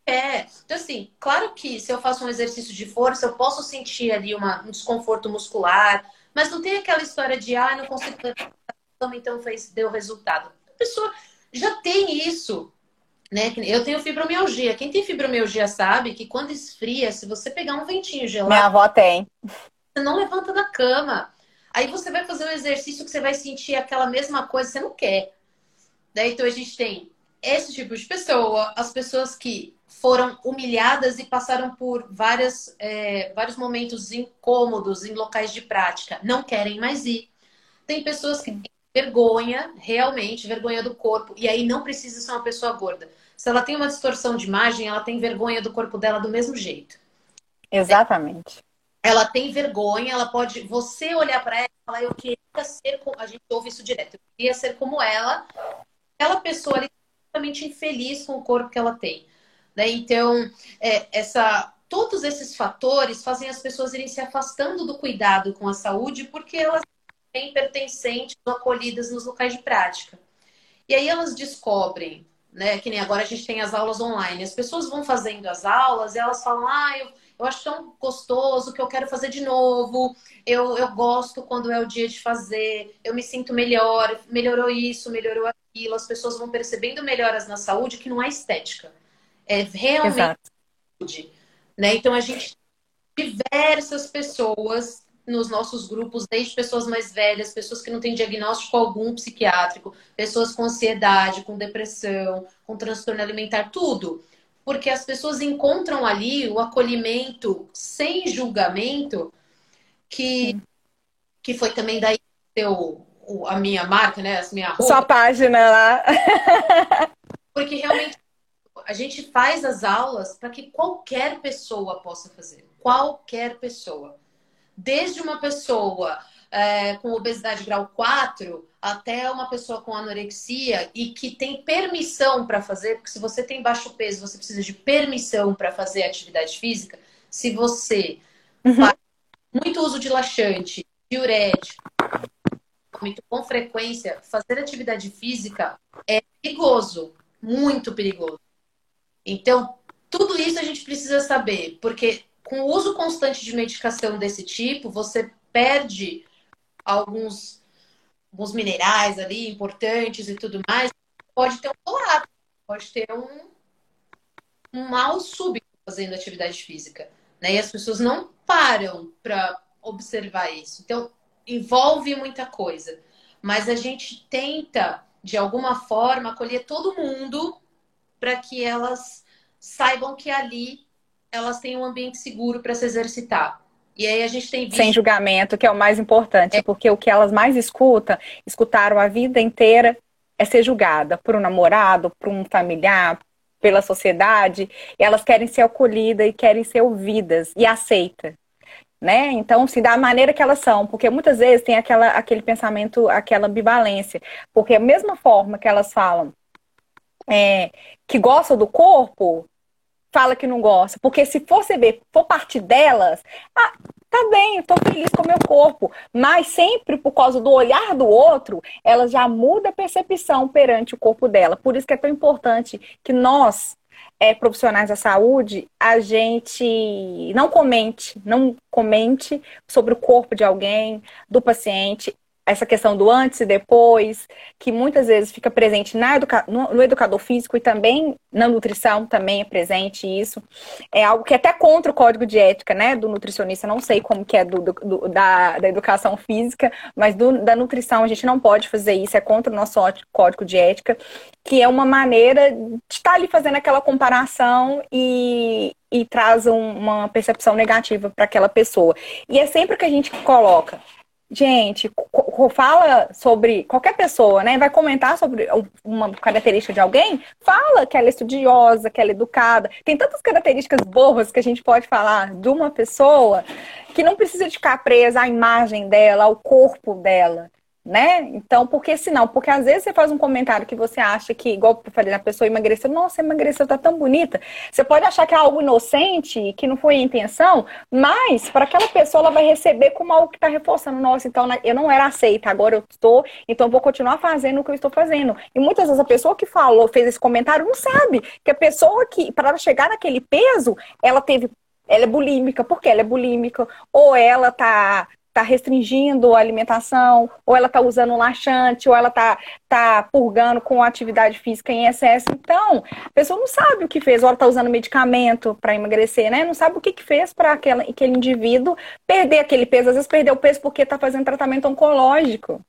É, então assim, claro que se eu faço um exercício de força, eu posso sentir ali uma, um desconforto muscular, mas não tem aquela história de, ah, não consigo então fez, deu resultado. A pessoa já tem isso, né? Eu tenho fibromialgia. Quem tem fibromialgia sabe que quando esfria, se você pegar um ventinho gelado. Minha avó tem. Você não levanta da cama. Aí você vai fazer um exercício que você vai sentir aquela mesma coisa, você não quer. Daí então a gente tem esse tipo de pessoa, as pessoas que foram humilhadas e passaram por várias, é, vários momentos incômodos em locais de prática, não querem mais ir. Tem pessoas que têm vergonha, realmente, vergonha do corpo, e aí não precisa ser uma pessoa gorda. Se ela tem uma distorção de imagem, ela tem vergonha do corpo dela do mesmo jeito. Exatamente. Ela tem vergonha, ela pode. Você olhar para ela e falar, eu queria ser como. A gente ouve isso direto. Eu queria ser como ela. Aquela pessoa ali completamente infeliz com o corpo que ela tem. Né? Então, é, essa, todos esses fatores fazem as pessoas irem se afastando do cuidado com a saúde porque elas têm pertencentes ou acolhidas nos locais de prática. E aí elas descobrem, né? Que nem agora a gente tem as aulas online. As pessoas vão fazendo as aulas e elas falam, ah, eu, eu acho tão gostoso que eu quero fazer de novo. Eu, eu gosto quando é o dia de fazer, eu me sinto melhor, melhorou isso, melhorou aquilo, as pessoas vão percebendo melhoras na saúde que não é estética. É realmente Exato. saúde. Né? Então a gente tem diversas pessoas nos nossos grupos, desde pessoas mais velhas, pessoas que não têm diagnóstico algum psiquiátrico, pessoas com ansiedade, com depressão, com transtorno alimentar, tudo. Porque as pessoas encontram ali o acolhimento sem julgamento, que, que foi também daí teu a minha marca, né? A minha roupa. Sua página lá. Porque realmente a gente faz as aulas para que qualquer pessoa possa fazer. Qualquer pessoa. Desde uma pessoa é, com obesidade grau 4 até uma pessoa com anorexia e que tem permissão para fazer, porque se você tem baixo peso, você precisa de permissão para fazer atividade física. Se você uhum. faz muito uso de laxante, diurético, muito com frequência, fazer atividade física é perigoso, muito perigoso. Então, tudo isso a gente precisa saber, porque com o uso constante de medicação desse tipo, você perde alguns, alguns minerais ali importantes e tudo mais. Pode ter um colapso, pode ter um, um mal súbito fazendo atividade física. Né? E as pessoas não param para observar isso. Então, envolve muita coisa. Mas a gente tenta, de alguma forma, acolher todo mundo para que elas saibam que ali elas têm um ambiente seguro para se exercitar. E aí a gente tem visto... Sem julgamento, que é o mais importante, é. porque o que elas mais escutam, escutaram a vida inteira, é ser julgada por um namorado, por um familiar, pela sociedade, elas querem ser acolhidas e querem ser ouvidas e aceitas. Né? Então, se da maneira que elas são, porque muitas vezes tem aquela, aquele pensamento, aquela ambivalência, porque a mesma forma que elas falam é, que gostam do corpo, fala que não gosta, porque se for ver, for parte delas, ah, tá bem, tô feliz com o meu corpo, mas sempre por causa do olhar do outro, ela já muda a percepção perante o corpo dela. Por isso que é tão importante que nós, é, profissionais da saúde, a gente não comente, não comente sobre o corpo de alguém, do paciente, essa questão do antes e depois, que muitas vezes fica presente na educa no, no, educador físico e também na nutrição também é presente isso. É algo que é até contra o código de ética, né, do nutricionista, não sei como que é do, do da, da educação física, mas do, da nutrição a gente não pode fazer isso, é contra o nosso código de ética, que é uma maneira de estar ali fazendo aquela comparação e, e traz um, uma percepção negativa para aquela pessoa. E é sempre que a gente coloca Gente, fala sobre qualquer pessoa, né? Vai comentar sobre uma característica de alguém, fala que ela é estudiosa, que ela é educada. Tem tantas características boas que a gente pode falar de uma pessoa que não precisa ficar presa à imagem dela, ao corpo dela né? Então, por que senão? Porque às vezes você faz um comentário que você acha que, igual eu falei, a pessoa emagreceu, nossa, emagreceu, tá tão bonita. Você pode achar que é algo inocente, que não foi a intenção, mas para aquela pessoa ela vai receber como algo que está reforçando, nossa, então né, eu não era aceita, agora eu estou, então eu vou continuar fazendo o que eu estou fazendo. E muitas vezes a pessoa que falou, fez esse comentário, não sabe que a pessoa que, para chegar naquele peso, ela teve ela é bulímica, porque ela é bulímica, ou ela tá está restringindo a alimentação, ou ela está usando laxante, ou ela está tá purgando com atividade física em excesso. Então, a pessoa não sabe o que fez, ou ela está usando medicamento para emagrecer, né? Não sabe o que, que fez para aquele indivíduo perder aquele peso. Às vezes perdeu peso porque está fazendo tratamento oncológico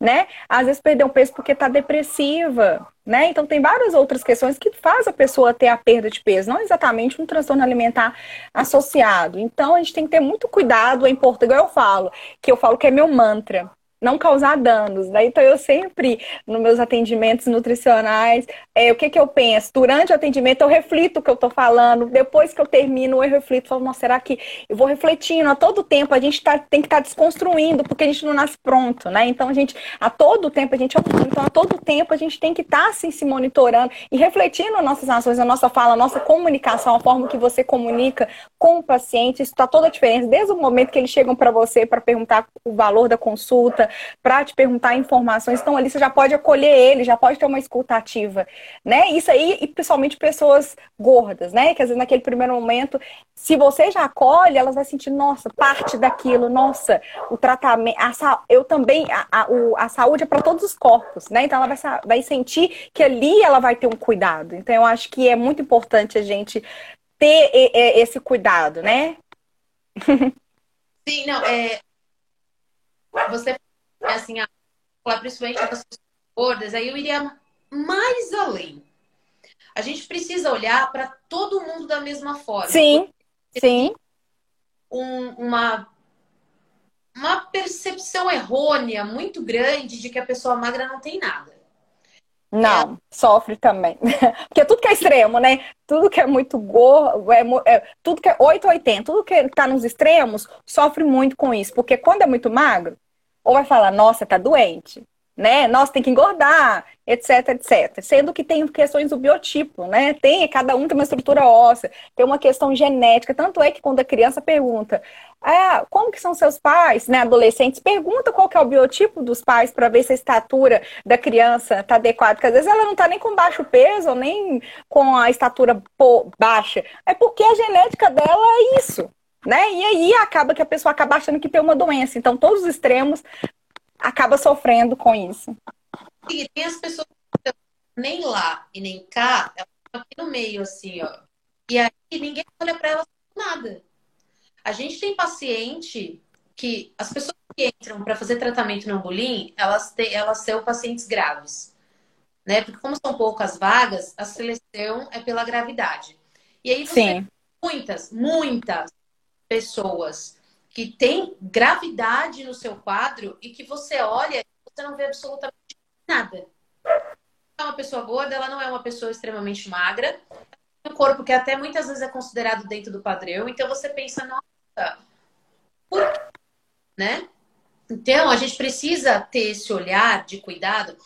né? Às vezes perdeu peso porque está depressiva, né? Então tem várias outras questões que faz a pessoa ter a perda de peso, não exatamente um transtorno alimentar associado. Então a gente tem que ter muito cuidado, é importante, igual eu falo, que eu falo que é meu mantra não causar danos. Então, eu sempre, nos meus atendimentos nutricionais, é, o que, que eu penso? Durante o atendimento, eu reflito o que eu estou falando. Depois que eu termino, eu reflito. Falo, será que eu vou refletindo? A todo tempo, a gente tá, tem que estar tá desconstruindo, porque a gente não nasce pronto, né? Então, a gente, a todo tempo, a gente é Então, a todo tempo, a gente tem que estar, tá, assim, se monitorando e refletindo nossas ações, a nossa fala, a nossa comunicação, a forma que você comunica com o paciente. Isso está toda a diferença. Desde o momento que eles chegam para você para perguntar o valor da consulta, para te perguntar informações. Então, ali você já pode acolher ele, já pode ter uma escuta ativa, né? Isso aí, e principalmente pessoas gordas, né? Que às vezes naquele primeiro momento, se você já acolhe, elas vão sentir, nossa, parte daquilo, nossa, o tratamento, a, eu também, a, a, a saúde é para todos os corpos, né? Então, ela vai, vai sentir que ali ela vai ter um cuidado. Então, eu acho que é muito importante a gente ter esse cuidado, né? Sim, não, é, você assim, a, principalmente das pessoas gordas, aí eu iria mais além. A gente precisa olhar para todo mundo da mesma forma. Sim, sim. Um, uma, uma percepção errônea muito grande de que a pessoa magra não tem nada. Não, é. sofre também. Porque tudo que é extremo, né? Tudo que é muito gordo, é, é, tudo que é 8 ou 80, tudo que está nos extremos, sofre muito com isso. Porque quando é muito magro, ou vai falar, nossa, tá doente, né? Nossa, tem que engordar, etc, etc. Sendo que tem questões do biotipo, né? Tem, cada um tem uma estrutura óssea, tem uma questão genética. Tanto é que quando a criança pergunta, ah, como que são seus pais, né? Adolescentes, pergunta qual que é o biotipo dos pais para ver se a estatura da criança tá adequada. Porque às vezes ela não tá nem com baixo peso, nem com a estatura baixa. É porque a genética dela é isso né? E aí acaba que a pessoa acaba achando que tem uma doença. Então, todos os extremos acaba sofrendo com isso. E tem as pessoas que nem lá e nem cá, elas estão aqui no meio, assim, ó. E aí ninguém olha para elas nada. A gente tem paciente que as pessoas que entram para fazer tratamento no Ambulim, elas, têm, elas são pacientes graves. Né? Porque como são poucas vagas, a seleção é pela gravidade. E aí você Sim. muitas, muitas pessoas que têm gravidade no seu quadro e que você olha e você não vê absolutamente nada. é uma pessoa gorda, ela não é uma pessoa extremamente magra. Um corpo que até muitas vezes é considerado dentro do padrão. Então você pensa, nossa, por quê? Né? Então a gente precisa ter esse olhar de cuidado.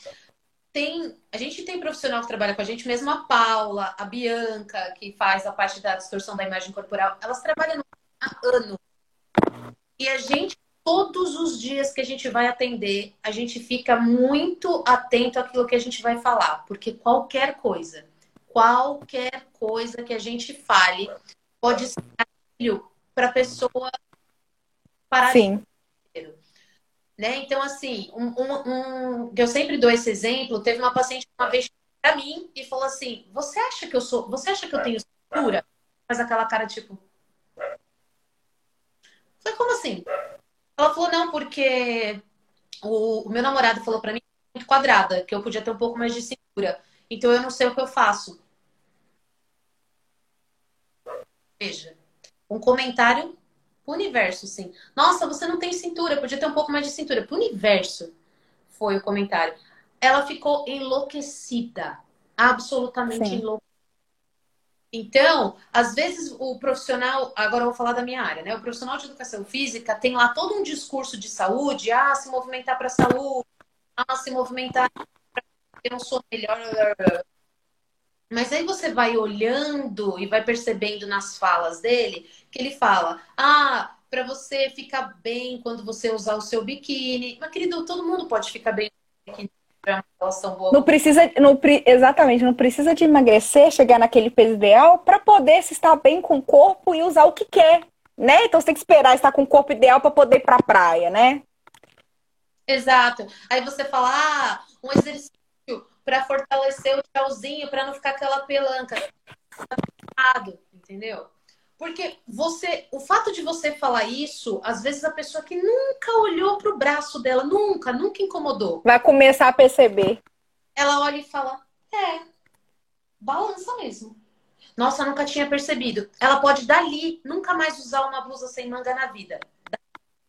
Tem, a gente tem profissional que trabalha com a gente, mesmo a Paula, a Bianca, que faz a parte da distorção da imagem corporal, elas trabalham há anos. E a gente todos os dias que a gente vai atender, a gente fica muito atento àquilo que a gente vai falar, porque qualquer coisa, qualquer coisa que a gente fale pode ser para a pessoa parar Sim. né? Então, assim, um, um, um, eu sempre dou esse exemplo. Teve uma paciente uma vez para mim e falou assim: Você acha que eu sou? Você acha que eu tenho cintura? Faz aquela cara tipo. Foi como assim? Ela falou, não, porque o, o meu namorado falou para mim muito quadrada, que eu podia ter um pouco mais de cintura. Então eu não sei o que eu faço. Veja, um comentário pro universo, sim. Nossa, você não tem cintura, podia ter um pouco mais de cintura. Pro universo foi o comentário. Ela ficou enlouquecida. Absolutamente enlouquecida. Então, às vezes o profissional, agora eu vou falar da minha área, né? O profissional de educação física tem lá todo um discurso de saúde, ah, se movimentar para saúde, ah, se movimentar para ter um sono melhor. Mas aí você vai olhando e vai percebendo nas falas dele que ele fala: "Ah, para você ficar bem quando você usar o seu biquíni". Mas querido, todo mundo pode ficar bem no biquíni. Não precisa, não, exatamente, não precisa de emagrecer, chegar naquele peso ideal para poder se estar bem com o corpo e usar o que quer, né? Então você tem que esperar estar com o corpo ideal para poder ir para a praia, né? Exato. Aí você fala, ah, um exercício para fortalecer o tchauzinho, para não ficar aquela pelanca. Entendeu? Porque você, o fato de você falar isso, às vezes a pessoa que nunca olhou para o braço dela, nunca, nunca incomodou. Vai começar a perceber. Ela olha e fala: "É, balança mesmo". Nossa, nunca tinha percebido. Ela pode dali nunca mais usar uma blusa sem manga na vida.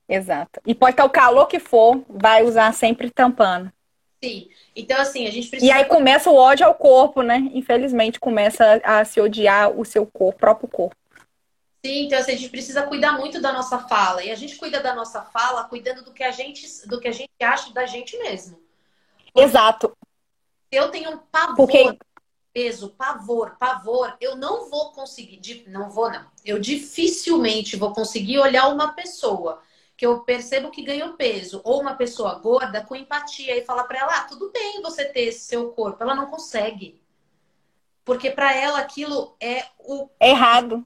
Exato. E pode estar o calor que for, vai usar sempre tampando. Sim. Então, assim, a gente precisa. E aí começa o ódio ao corpo, né? Infelizmente, começa a se odiar o seu corpo, próprio corpo. Sim, então assim, a gente precisa cuidar muito da nossa fala. E a gente cuida da nossa fala cuidando do que a gente, do que a gente acha da gente mesmo. Porque Exato. Eu tenho um pavor, Porque... peso, pavor, pavor. Eu não vou conseguir, não vou não. Eu dificilmente vou conseguir olhar uma pessoa que eu percebo que ganhou peso ou uma pessoa gorda com empatia e falar para ela, ah, tudo bem você ter esse seu corpo. Ela não consegue. Porque para ela aquilo é o errado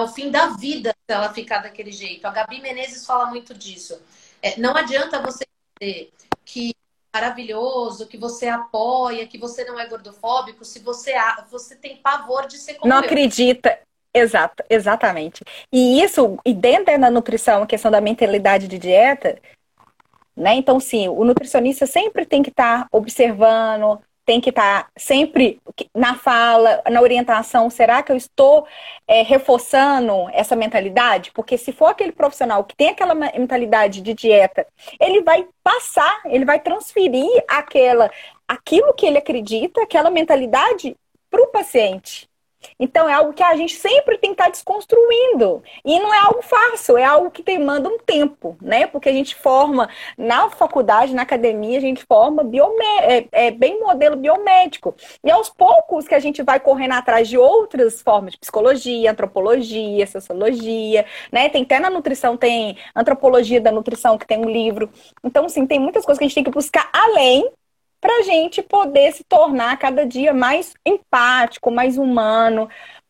é o fim da vida se ela ficar daquele jeito. A Gabi Menezes fala muito disso. É, não adianta você dizer que é maravilhoso, que você apoia, que você não é gordofóbico, se você, você tem pavor de ser como Não eu. acredita. Exato, exatamente. E isso, e dentro da nutrição, a questão da mentalidade de dieta, né? Então, sim, o nutricionista sempre tem que estar tá observando, tem que estar tá sempre na fala, na orientação. Será que eu estou é, reforçando essa mentalidade? Porque se for aquele profissional que tem aquela mentalidade de dieta, ele vai passar, ele vai transferir aquela, aquilo que ele acredita, aquela mentalidade para o paciente. Então é algo que a gente sempre tem que estar tá desconstruindo. E não é algo fácil, é algo que demanda um tempo, né? Porque a gente forma na faculdade, na academia, a gente forma biomé é, é, bem modelo biomédico. E aos poucos que a gente vai correndo atrás de outras formas de psicologia, antropologia, sociologia, né? Tem até na nutrição, tem antropologia da nutrição, que tem um livro. Então, assim, tem muitas coisas que a gente tem que buscar além para a gente poder se tornar cada dia mais empático, mais humano,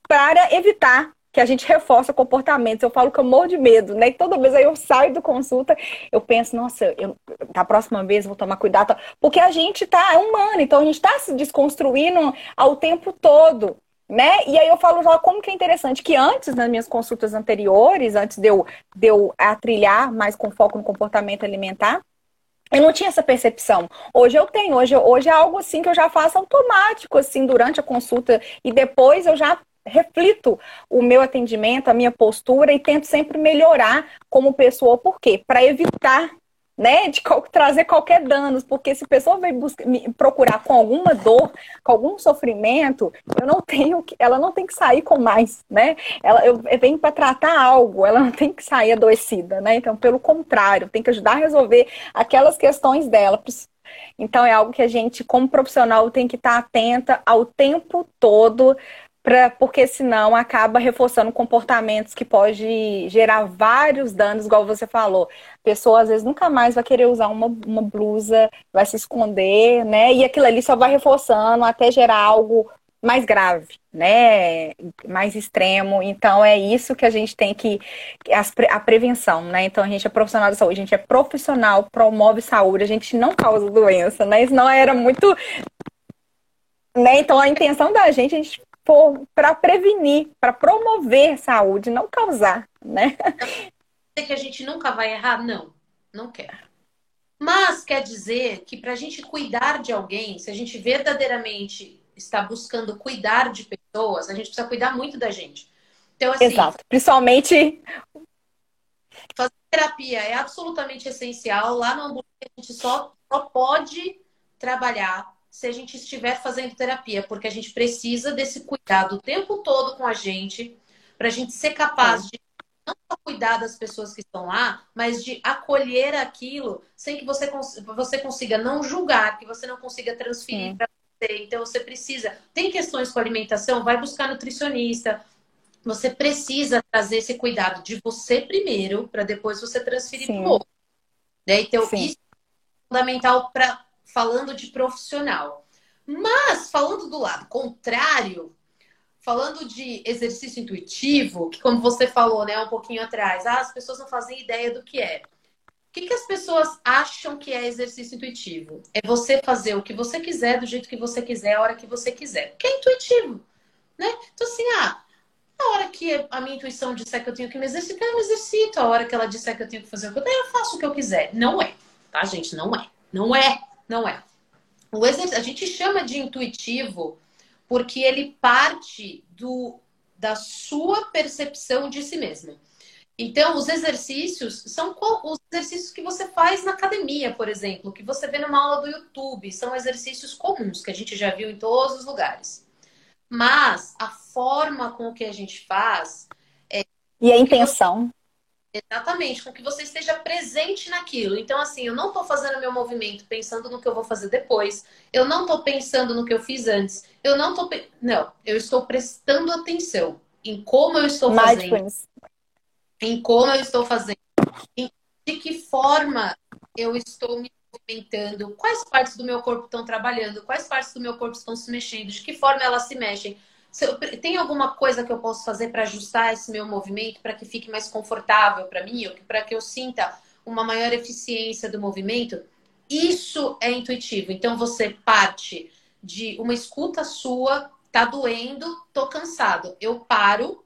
para evitar que a gente reforce comportamentos. Eu falo que eu morro de medo, né? E toda vez aí eu saio do consulta, eu penso, nossa, eu, da próxima vez vou tomar cuidado, porque a gente tá é humano, então a gente está se desconstruindo ao tempo todo. Né? E aí eu falo já como que é interessante que antes, nas minhas consultas anteriores, antes de eu, de eu atrilhar mais com foco no comportamento alimentar, eu não tinha essa percepção. Hoje eu tenho, hoje, hoje é algo assim que eu já faço automático, assim, durante a consulta, e depois eu já reflito o meu atendimento, a minha postura e tento sempre melhorar como pessoa. Por quê? Para evitar né, de trazer qualquer danos, porque se a pessoa vai buscar, me procurar com alguma dor, com algum sofrimento, eu não tenho, ela não tem que sair com mais, né? Ela, eu, eu venho para tratar algo, ela não tem que sair adoecida, né? Então, pelo contrário, tem que ajudar a resolver aquelas questões dela. Então, é algo que a gente, como profissional, tem que estar atenta ao tempo todo Pra, porque senão acaba reforçando comportamentos que pode gerar vários danos, igual você falou. A pessoa às vezes nunca mais vai querer usar uma, uma blusa, vai se esconder, né? E aquilo ali só vai reforçando até gerar algo mais grave, né? Mais extremo. Então é isso que a gente tem que a prevenção, né? Então a gente é profissional da saúde, a gente é profissional, promove saúde, a gente não causa doença, né? Isso não era muito né? Então a intenção da gente, a gente para prevenir, para promover saúde, não causar, né? Quer que a gente nunca vai errar? Não, não quer. Mas quer dizer que para a gente cuidar de alguém, se a gente verdadeiramente está buscando cuidar de pessoas, a gente precisa cuidar muito da gente. Então, assim, Exato. Principalmente. Fazer terapia é absolutamente essencial. Lá no ambulância, a gente só, só pode trabalhar se a gente estiver fazendo terapia, porque a gente precisa desse cuidado o tempo todo com a gente, para a gente ser capaz de não só cuidar das pessoas que estão lá, mas de acolher aquilo sem que você, você consiga não julgar, que você não consiga transferir para você. Então você precisa. Tem questões com alimentação, vai buscar nutricionista. Você precisa trazer esse cuidado de você primeiro, para depois você transferir para o outro. Né? Então, Sim. isso é fundamental para falando de profissional. Mas, falando do lado contrário, falando de exercício intuitivo, que como você falou, né, um pouquinho atrás, ah, as pessoas não fazem ideia do que é. O que, que as pessoas acham que é exercício intuitivo? É você fazer o que você quiser, do jeito que você quiser, a hora que você quiser. Que é intuitivo, né? Então, assim, ah, a hora que a minha intuição disser que eu tenho que me exercitar, eu me exercito. A hora que ela disser que eu tenho que fazer o que eu tenho, eu faço o que eu quiser. Não é, tá, gente? Não é. Não é. Não é. O exercício, a gente chama de intuitivo porque ele parte do, da sua percepção de si mesmo. Então, os exercícios são os exercícios que você faz na academia, por exemplo, que você vê numa aula do YouTube. São exercícios comuns que a gente já viu em todos os lugares. Mas a forma com que a gente faz. É... E a intenção. Exatamente, com que você esteja presente naquilo. Então, assim, eu não estou fazendo meu movimento pensando no que eu vou fazer depois. Eu não estou pensando no que eu fiz antes. Eu não estou. Pe... Não, eu estou prestando atenção em como eu estou fazendo. Em como eu estou fazendo. Em de que forma eu estou me movimentando. Quais partes do meu corpo estão trabalhando. Quais partes do meu corpo estão se mexendo. De que forma elas se mexem tem alguma coisa que eu posso fazer para ajustar esse meu movimento para que fique mais confortável para mim, para que eu sinta uma maior eficiência do movimento? Isso é intuitivo. Então você parte de uma escuta sua, tá doendo, tô cansado. Eu paro.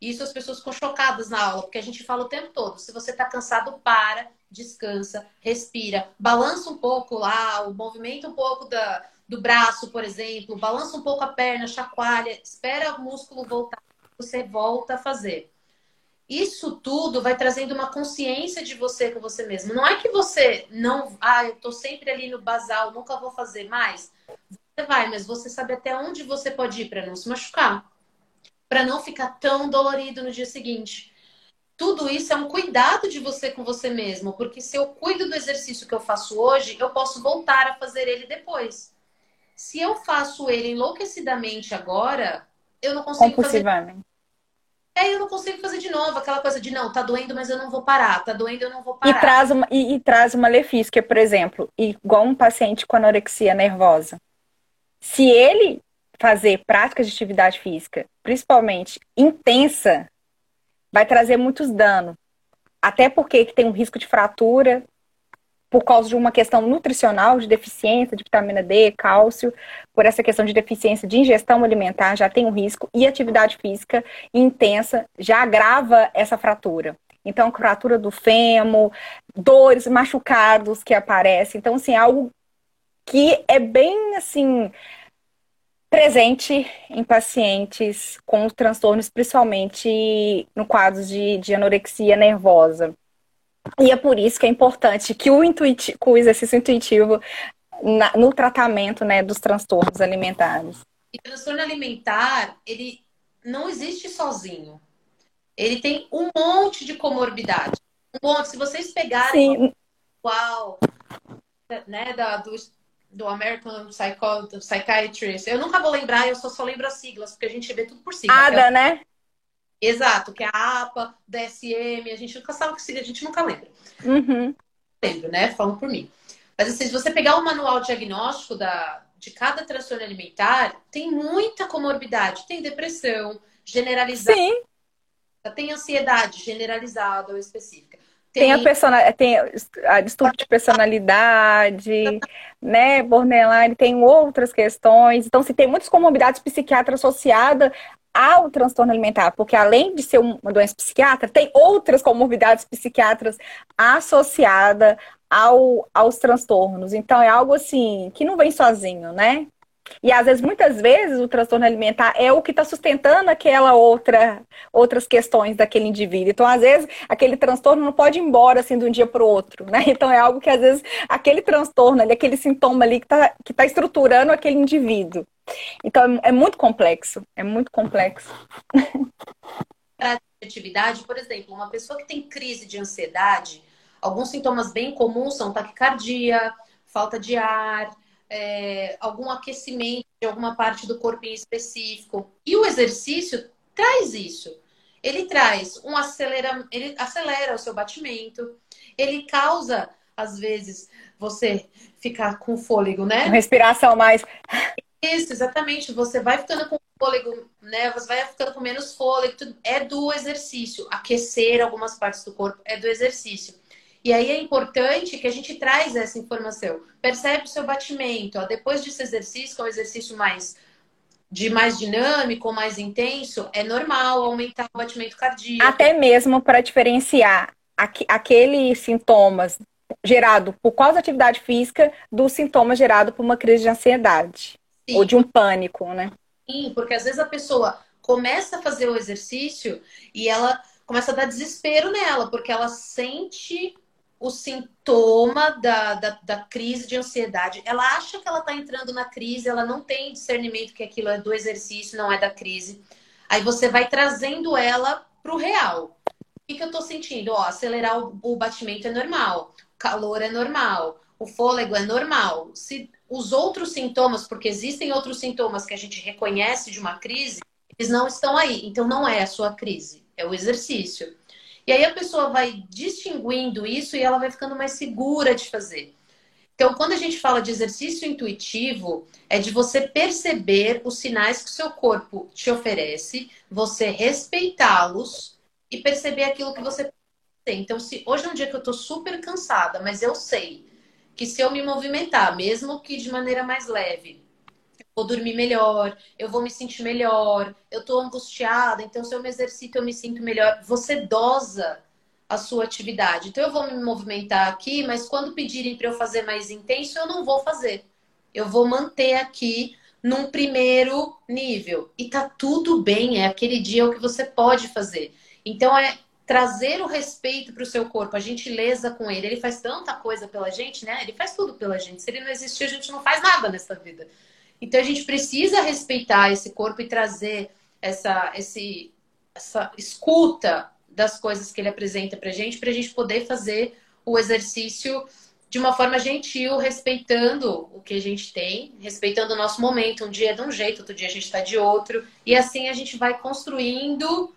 Isso as pessoas ficam chocadas na aula, porque a gente fala o tempo todo. Se você tá cansado, para, descansa, respira, balança um pouco lá, o movimento um pouco da, do braço, por exemplo, balança um pouco a perna, chacoalha, espera o músculo voltar, você volta a fazer. Isso tudo vai trazendo uma consciência de você com você mesmo. Não é que você não, ah, eu tô sempre ali no basal, nunca vou fazer mais. Você vai, mas você sabe até onde você pode ir para não se machucar, para não ficar tão dolorido no dia seguinte. Tudo isso é um cuidado de você com você mesmo, porque se eu cuido do exercício que eu faço hoje, eu posso voltar a fazer ele depois. Se eu faço ele enlouquecidamente agora, eu não consigo fazer. É, eu não consigo fazer de novo aquela coisa de não, tá doendo, mas eu não vou parar, tá doendo, eu não vou parar. E traz uma, e, e traz uma lefística, por exemplo, igual um paciente com anorexia nervosa. Se ele fazer práticas de atividade física, principalmente intensa, vai trazer muitos danos. Até porque tem um risco de fratura, por causa de uma questão nutricional, de deficiência de vitamina D, cálcio, por essa questão de deficiência de ingestão alimentar, já tem um risco, e atividade física intensa já agrava essa fratura. Então, fratura do fêmur, dores, machucados que aparecem. Então, assim, é algo que é bem, assim, presente em pacientes com transtornos, principalmente no quadro de, de anorexia nervosa. E é por isso que é importante que o, intuitivo, o exercício intuitivo na, no tratamento né, dos transtornos alimentares. E transtorno alimentar, ele não existe sozinho. Ele tem um monte de comorbidade. Um monte. Se vocês pegarem Sim. qual, né, da, do, do American Psycho, Psychiatrist, eu nunca vou lembrar, eu só, só lembro as siglas, porque a gente vê tudo por cima. ADA, é, né? Exato, que é a APA, DSM, a gente nunca sabe o que a gente nunca lembra. Uhum. Lembro, né? Falando por mim. Mas assim, se você pegar o manual diagnóstico da, de cada transtorno alimentar, tem muita comorbidade. Tem depressão generalizada. Sim. Tem ansiedade generalizada ou específica. Tem, tem a, persona, tem a distúrbio de personalidade, né, borderline, tem outras questões. Então, se tem muitas comorbidades psiquiátricas associadas ao transtorno alimentar, porque além de ser uma doença psiquiátrica, tem outras comorbidades psiquiátricas associadas ao, aos transtornos. Então é algo assim que não vem sozinho, né? E às vezes, muitas vezes, o transtorno alimentar é o que está sustentando aquela outra, outras questões daquele indivíduo. Então, às vezes, aquele transtorno não pode ir embora assim de um dia para o outro, né? Então é algo que às vezes aquele transtorno ali, aquele sintoma ali que está que tá estruturando aquele indivíduo. Então é, muito complexo, é muito complexo. Atividade, por exemplo, uma pessoa que tem crise de ansiedade, alguns sintomas bem comuns são taquicardia, falta de ar, é, algum aquecimento de alguma parte do corpo em específico. E o exercício traz isso. Ele traz um acelera, ele acelera o seu batimento, ele causa, às vezes, você ficar com fôlego, né? Respiração mais. Isso, exatamente. Você vai ficando com fôlego, né? Você vai ficando com menos fôlego. Tudo é do exercício. Aquecer algumas partes do corpo é do exercício. E aí é importante que a gente traz essa informação. Percebe o seu batimento. Ó, depois desse exercício, que é um exercício mais de mais dinâmico, mais intenso, é normal aumentar o batimento cardíaco. Até mesmo para diferenciar aqu aqueles sintomas gerado por causa da atividade física dos sintomas gerados por uma crise de ansiedade. Sim. Ou de um pânico, né? Sim, porque às vezes a pessoa começa a fazer o exercício e ela começa a dar desespero nela, porque ela sente o sintoma da, da, da, crise de ansiedade. Ela acha que ela está entrando na crise, ela não tem discernimento que aquilo é do exercício, não é da crise. Aí você vai trazendo ela para o real. O que, que eu estou sentindo? Ó, acelerar o, o batimento é normal, o calor é normal, o fôlego é normal. Se os outros sintomas, porque existem outros sintomas que a gente reconhece de uma crise, eles não estão aí. Então não é a sua crise, é o exercício. E aí a pessoa vai distinguindo isso e ela vai ficando mais segura de fazer. Então, quando a gente fala de exercício intuitivo, é de você perceber os sinais que o seu corpo te oferece, você respeitá-los e perceber aquilo que você tem. Então, se hoje é um dia que eu tô super cansada, mas eu sei que se eu me movimentar, mesmo que de maneira mais leve, vou dormir melhor, eu vou me sentir melhor, eu tô angustiada, então se eu me exercito, eu me sinto melhor. Você dosa a sua atividade. Então eu vou me movimentar aqui, mas quando pedirem para eu fazer mais intenso, eu não vou fazer. Eu vou manter aqui num primeiro nível. E tá tudo bem, é aquele dia o que você pode fazer. Então é trazer o respeito para o seu corpo, a gentileza com ele. Ele faz tanta coisa pela gente, né? Ele faz tudo pela gente. Se ele não existir, a gente não faz nada nessa vida. Então a gente precisa respeitar esse corpo e trazer essa, esse, essa escuta das coisas que ele apresenta para gente, para a gente poder fazer o exercício de uma forma gentil, respeitando o que a gente tem, respeitando o nosso momento. Um dia é de um jeito, outro dia a gente está de outro. E assim a gente vai construindo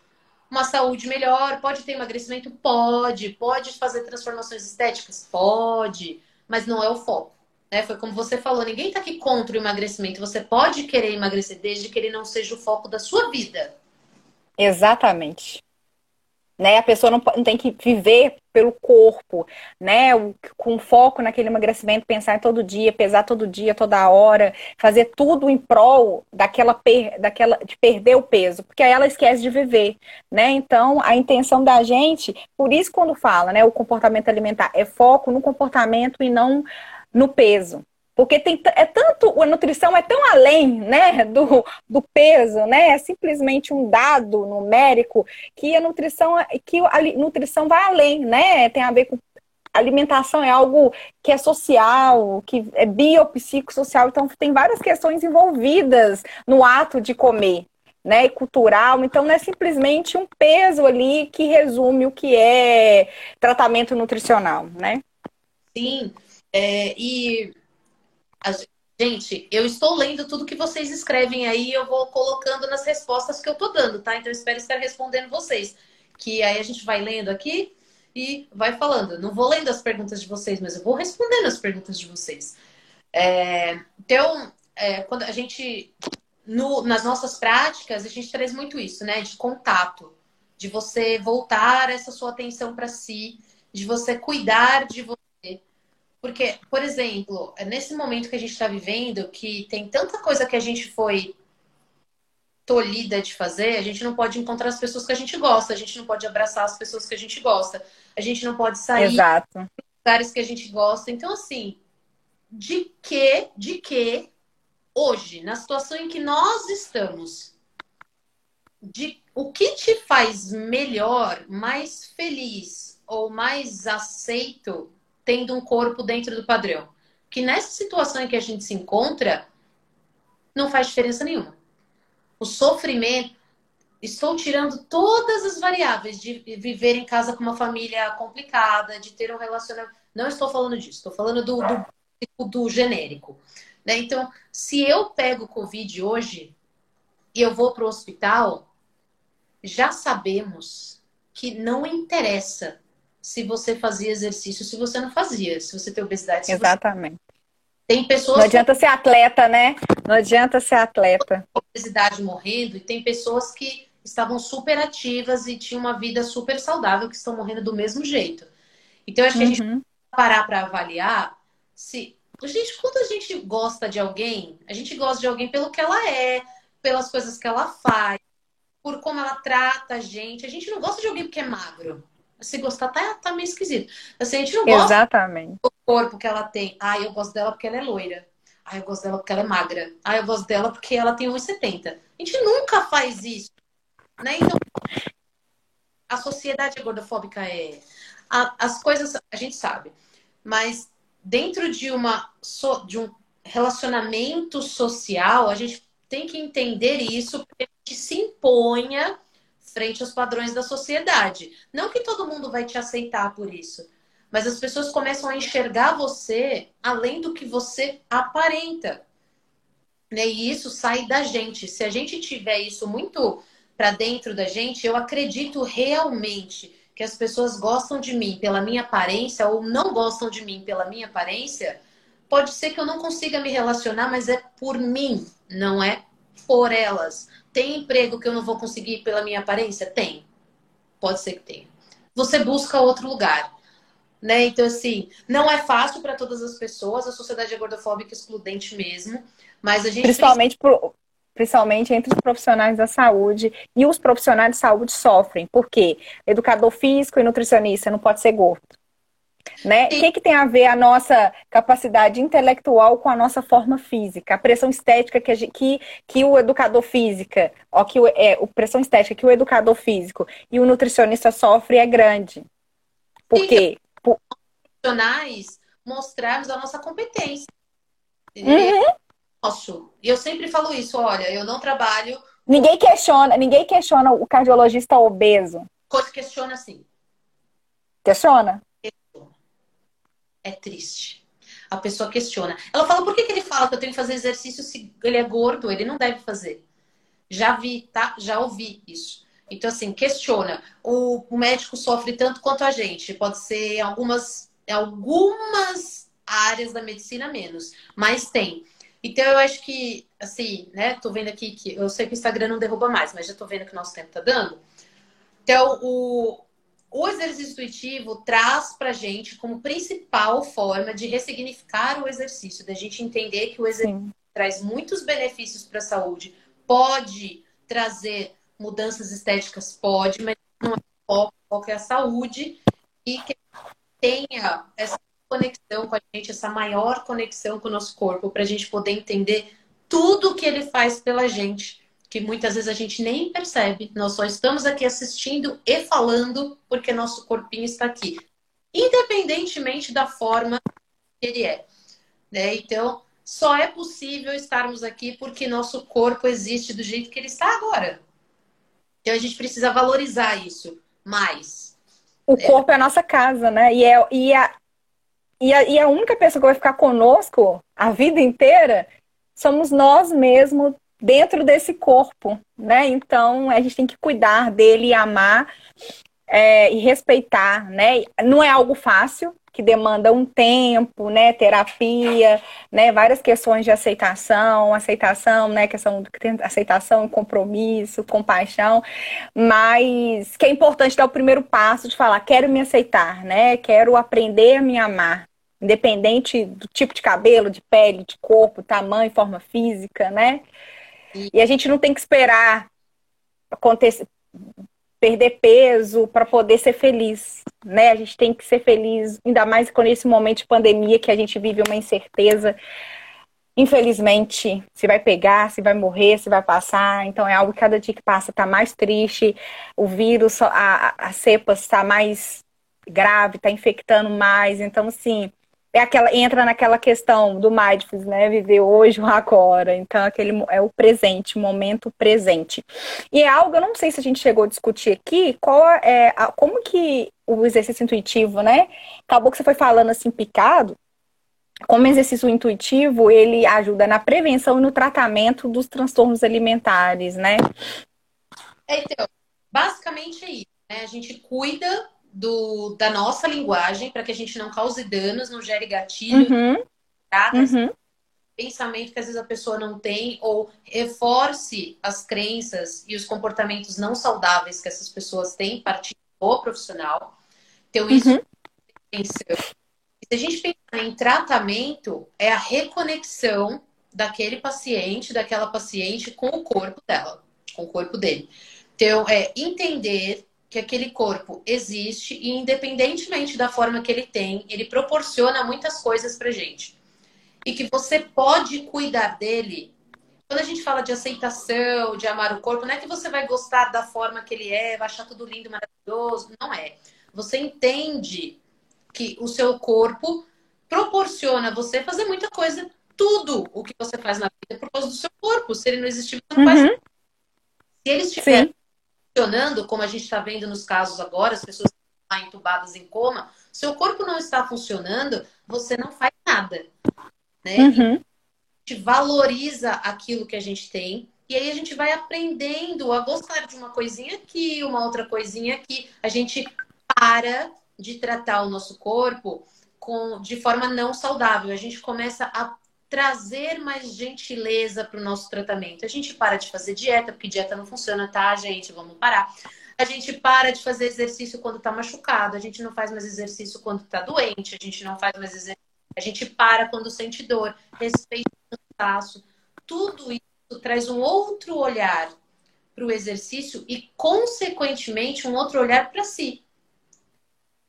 uma saúde melhor, pode ter emagrecimento? Pode. Pode fazer transformações estéticas? Pode. Mas não é o foco. Né? Foi como você falou, ninguém está aqui contra o emagrecimento. Você pode querer emagrecer desde que ele não seja o foco da sua vida. Exatamente né? A pessoa não, não tem que viver pelo corpo, né? O, com foco naquele emagrecimento, pensar todo dia, pesar todo dia, toda hora, fazer tudo em prol daquela, per, daquela de perder o peso, porque aí ela esquece de viver, né? Então, a intenção da gente, por isso quando fala, né, o comportamento alimentar é foco no comportamento e não no peso. Porque tem, é tanto, a nutrição é tão além, né, do, do peso, né? É simplesmente um dado numérico que a nutrição, que a nutrição vai além, né? Tem a ver com alimentação é algo que é social, que é biopsicossocial, então tem várias questões envolvidas no ato de comer, né, e cultural, então não é simplesmente um peso ali que resume o que é tratamento nutricional, né? Sim, é, e a, gente, eu estou lendo tudo que vocês escrevem aí, eu vou colocando nas respostas que eu estou dando, tá? Então espero estar respondendo vocês, que aí a gente vai lendo aqui e vai falando. Não vou lendo as perguntas de vocês, mas eu vou respondendo as perguntas de vocês. É, então, é, quando a gente no, nas nossas práticas, a gente traz muito isso, né? De contato, de você voltar essa sua atenção para si, de você cuidar de você. Porque, por exemplo, é nesse momento que a gente está vivendo, que tem tanta coisa que a gente foi tolhida de fazer, a gente não pode encontrar as pessoas que a gente gosta, a gente não pode abraçar as pessoas que a gente gosta, a gente não pode sair Exato. lugares que a gente gosta. Então, assim, de que, de que hoje, na situação em que nós estamos, de o que te faz melhor, mais feliz ou mais aceito tendo um corpo dentro do padrão? Que nessa situação em que a gente se encontra, não faz diferença nenhuma. O sofrimento, estou tirando todas as variáveis de viver em casa com uma família complicada, de ter um relacionamento. Não estou falando disso, estou falando do, do, do genérico. Né? Então, se eu pego Covid hoje e eu vou para o hospital, já sabemos que não interessa se você fazia exercício, se você não fazia, se você tem obesidade. Exatamente. Você... Tem pessoas. Não adianta ser atleta, né? Não adianta ser atleta. Obesidade morrendo, e tem pessoas que estavam super ativas e tinham uma vida super saudável que estão morrendo do mesmo jeito. Então, acho que a gente uhum. parar para avaliar se Gente, quando a gente gosta de alguém, a gente gosta de alguém pelo que ela é, pelas coisas que ela faz, por como ela trata a gente. A gente não gosta de alguém porque é magro. Se gostar, tá, tá meio esquisito. Assim, a gente não gosta Exatamente. do corpo que ela tem. Ah, eu gosto dela porque ela é loira. Ah, eu gosto dela porque ela é magra. Ah, eu gosto dela porque ela tem 1,70. A gente nunca faz isso. Né? Então, a sociedade gordofóbica é. A, as coisas a gente sabe. Mas dentro de, uma, de um relacionamento social, a gente tem que entender isso para que a gente se imponha frente aos padrões da sociedade. Não que todo mundo vai te aceitar por isso, mas as pessoas começam a enxergar você além do que você aparenta. Né? E isso sai da gente. Se a gente tiver isso muito para dentro da gente, eu acredito realmente que as pessoas gostam de mim pela minha aparência ou não gostam de mim pela minha aparência, pode ser que eu não consiga me relacionar, mas é por mim, não é por elas. Tem emprego que eu não vou conseguir pela minha aparência? Tem. Pode ser que tenha. Você busca outro lugar. Né? Então, assim, não é fácil para todas as pessoas, a sociedade é gordofóbica excludente mesmo, mas a gente. Principalmente por, principalmente entre os profissionais da saúde, e os profissionais de saúde sofrem. Por quê? Educador físico e nutricionista não pode ser gordo. Né? O que, que tem a ver a nossa capacidade intelectual com a nossa forma física? A pressão estética que, gente, que, que o educador física, ó, que o, é, a pressão estética que o educador físico e o nutricionista sofre é grande. Por quê? Por... Profissionais mostrarmos a nossa competência. Uhum nosso. E eu sempre falo isso, olha, eu não trabalho. Ninguém questiona, ninguém questiona o cardiologista obeso. Questiona sim. Questiona? É triste. A pessoa questiona. Ela fala, por que, que ele fala que eu tenho que fazer exercício se ele é gordo? Ele não deve fazer. Já vi, tá? Já ouvi isso. Então, assim, questiona. O, médico sofre tanto quanto a gente. Pode ser algumas, algumas áreas da medicina menos. Mas tem. Então eu acho que, assim, né? Tô vendo aqui que eu sei que o Instagram não derruba mais, mas já tô vendo que o nosso tempo tá dando. Então, o, o exercício intuitivo traz pra gente como principal forma de ressignificar o exercício, da gente entender que o exercício Sim. traz muitos benefícios para a saúde, pode trazer mudanças estéticas, pode, mas não é foco, foco é a saúde. E que tenha essa conexão com a gente, essa maior conexão com o nosso corpo, para a gente poder entender tudo que ele faz pela gente, que muitas vezes a gente nem percebe. Nós só estamos aqui assistindo e falando porque nosso corpinho está aqui, independentemente da forma que ele é. Né? Então, só é possível estarmos aqui porque nosso corpo existe do jeito que ele está agora. Então, a gente precisa valorizar isso mais. O corpo é a nossa casa, né? E, é, e, a, e, a, e a única pessoa que vai ficar conosco a vida inteira somos nós mesmos dentro desse corpo, né? Então a gente tem que cuidar dele amar é, e respeitar, né? Não é algo fácil, que demanda um tempo, né? Terapia, né? Várias questões de aceitação, aceitação, né? Questão aceitação, compromisso, compaixão, mas que é importante dar o primeiro passo de falar, quero me aceitar, né? Quero aprender a me amar, independente do tipo de cabelo, de pele, de corpo, tamanho, forma física, né? E a gente não tem que esperar acontecer perder peso para poder ser feliz, né? A gente tem que ser feliz, ainda mais com esse momento de pandemia que a gente vive uma incerteza. Infelizmente, se vai pegar, se vai morrer, se vai passar. Então é algo que cada dia que passa está mais triste. O vírus, a, a cepa está mais grave, está infectando mais. Então, assim, é aquela entra naquela questão do mindfulness, né? Viver hoje o agora. Então, aquele é o presente, o momento presente. E é algo, eu não sei se a gente chegou a discutir aqui, qual é a, como que o exercício intuitivo, né? Acabou que você foi falando assim picado. Como exercício intuitivo, ele ajuda na prevenção e no tratamento dos transtornos alimentares, né? É, então, basicamente é isso. Né? A gente cuida do, da nossa linguagem para que a gente não cause danos, não gere gatilho, uhum. Uhum. pensamento que às vezes a pessoa não tem, ou reforce as crenças e os comportamentos não saudáveis que essas pessoas têm partindo do profissional. Então, isso uhum. Se a gente pensar em tratamento, é a reconexão daquele paciente, daquela paciente com o corpo dela, com o corpo dele. Então, é entender que aquele corpo existe e, independentemente da forma que ele tem, ele proporciona muitas coisas pra gente. E que você pode cuidar dele. Quando a gente fala de aceitação, de amar o corpo, não é que você vai gostar da forma que ele é, vai achar tudo lindo, maravilhoso. Não é. Você entende que o seu corpo proporciona a você fazer muita coisa, tudo o que você faz na vida é por causa do seu corpo. Se ele não existir, você não uhum. faz. Se ele estiver Sim funcionando, como a gente está vendo nos casos agora, as pessoas estão entubadas em coma, seu corpo não está funcionando, você não faz nada. Né? Uhum. A gente valoriza aquilo que a gente tem. E aí a gente vai aprendendo a gostar de uma coisinha aqui, uma outra coisinha aqui. A gente para de tratar o nosso corpo com, de forma não saudável. A gente começa a trazer mais gentileza para o nosso tratamento. A gente para de fazer dieta, porque dieta não funciona, tá, gente? Vamos parar. A gente para de fazer exercício quando está machucado, a gente não faz mais exercício quando está doente, a gente não faz mais exercício, a gente para quando sente dor, respeita o cansaço. Tudo isso traz um outro olhar para o exercício e, consequentemente, um outro olhar para si.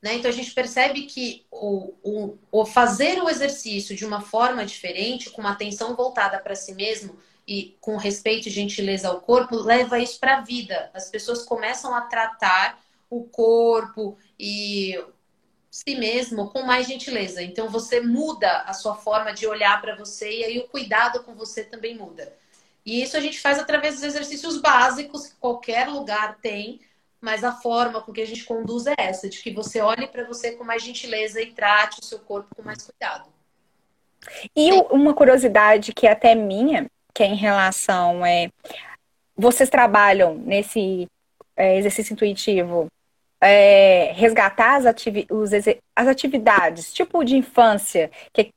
Né? Então a gente percebe que o, o, o, fazer o exercício de uma forma diferente, com uma atenção voltada para si mesmo e com respeito e gentileza ao corpo, leva isso para a vida. As pessoas começam a tratar o corpo e si mesmo com mais gentileza. Então você muda a sua forma de olhar para você e aí o cuidado com você também muda. E isso a gente faz através dos exercícios básicos que qualquer lugar tem mas a forma com que a gente conduz é essa, de que você olhe para você com mais gentileza e trate o seu corpo com mais cuidado. E uma curiosidade que é até minha, que é em relação é vocês trabalham nesse é, exercício intuitivo é, resgatar as, ativi os, as atividades, tipo de infância, que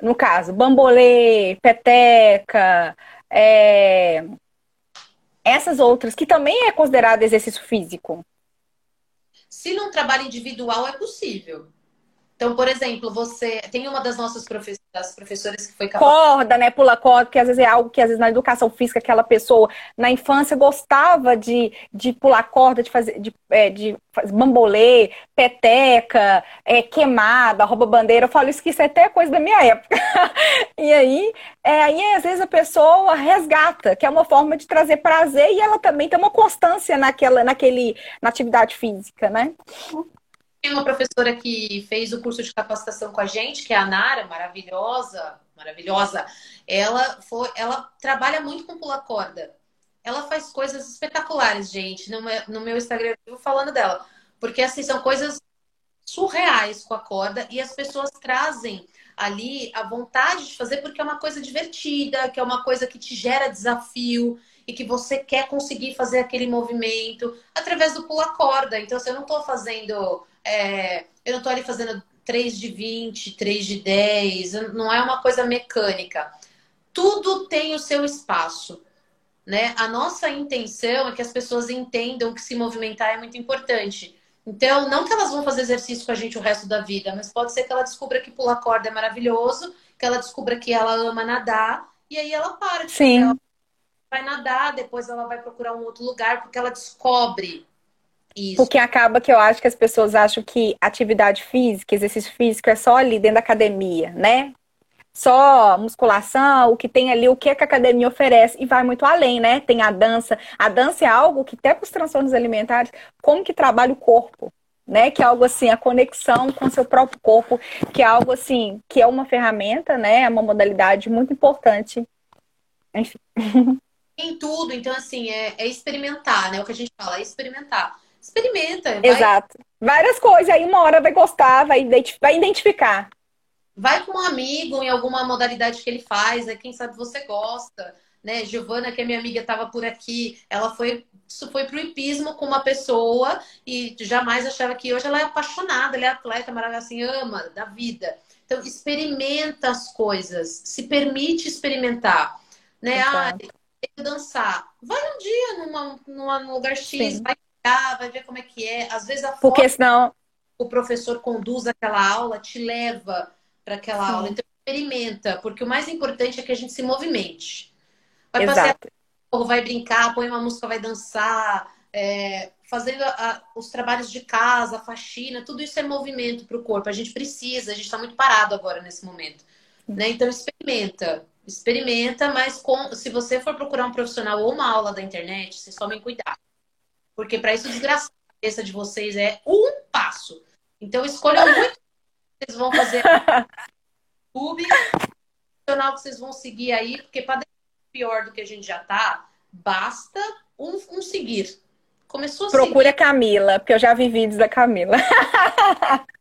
no caso, bambolê, peteca, é, essas outras, que também é considerado exercício físico? Se num trabalho individual é possível. Então, por exemplo, você tem uma das nossas professoras que foi Corda, né? Pula corda, que às vezes é algo que às vezes na educação física aquela pessoa na infância gostava de, de pular corda, de fazer de, é, de fazer bambolê, peteca, é, queimada, rouba bandeira. Eu falo isso que isso é até coisa da minha época. e aí, é, aí às vezes a pessoa resgata, que é uma forma de trazer prazer e ela também tem uma constância naquela, naquele, na atividade física, né? Tem uma professora que fez o curso de capacitação com a gente, que é a Nara, maravilhosa, maravilhosa. Ela foi, ela trabalha muito com pula corda. Ela faz coisas espetaculares, gente, no meu, no meu Instagram eu falando dela, porque assim são coisas surreais com a corda e as pessoas trazem ali a vontade de fazer porque é uma coisa divertida, que é uma coisa que te gera desafio e que você quer conseguir fazer aquele movimento através do pula corda. Então, se eu não estou fazendo é, eu não estou ali fazendo 3 de 20, 3 de 10, não é uma coisa mecânica. Tudo tem o seu espaço. Né? A nossa intenção é que as pessoas entendam que se movimentar é muito importante. Então, não que elas vão fazer exercício com a gente o resto da vida, mas pode ser que ela descubra que pular corda é maravilhoso, que ela descubra que ela ama nadar, e aí ela para. Sim. Ela vai nadar, depois ela vai procurar um outro lugar, porque ela descobre isso. Porque acaba que eu acho que as pessoas acham que atividade física, exercício físico é só ali dentro da academia, né? Só musculação, o que tem ali, o que, é que a academia oferece, e vai muito além, né? Tem a dança. A dança é algo que, até para os transtornos alimentares, como que trabalha o corpo, né? Que é algo assim, a conexão com o seu próprio corpo, que é algo assim, que é uma ferramenta, né? É uma modalidade muito importante. Enfim. Em tudo, então assim, é, é experimentar, né? O que a gente fala, é experimentar experimenta. Vai... Exato. Várias coisas, aí uma hora vai gostar, vai, vai identificar. Vai com um amigo em alguma modalidade que ele faz, aí quem sabe você gosta, né? Giovana, que é minha amiga, estava por aqui, ela foi isso foi pro hipismo com uma pessoa e jamais achava que hoje ela é apaixonada, ela é atleta, maravilhosa, assim, ama da vida. Então, experimenta as coisas, se permite experimentar, né? Ah, dançar. Vai um dia numa, numa, num lugar X, Sim. vai vai ver como é que é. Às vezes a Porque senão o professor conduz aquela aula te leva para aquela Sim. aula. Então experimenta, porque o mais importante é que a gente se movimente. Vai Exato. passear, vai brincar, põe uma música, vai dançar, é, fazendo a, os trabalhos de casa, a faxina, tudo isso é movimento para o corpo. A gente precisa, a gente está muito parado agora nesse momento. Né? Então experimenta. Experimenta, mas com, se você for procurar um profissional ou uma aula da internet, vocês tomem cuidado. Porque para isso desgraçar a cabeça de vocês é um passo. Então escolham muito que vocês vão fazer no YouTube, canal que vocês vão seguir aí, porque para pior do que a gente já tá, basta um, um seguir. Começou a Procure a Camila, porque eu já vi vídeos da Camila.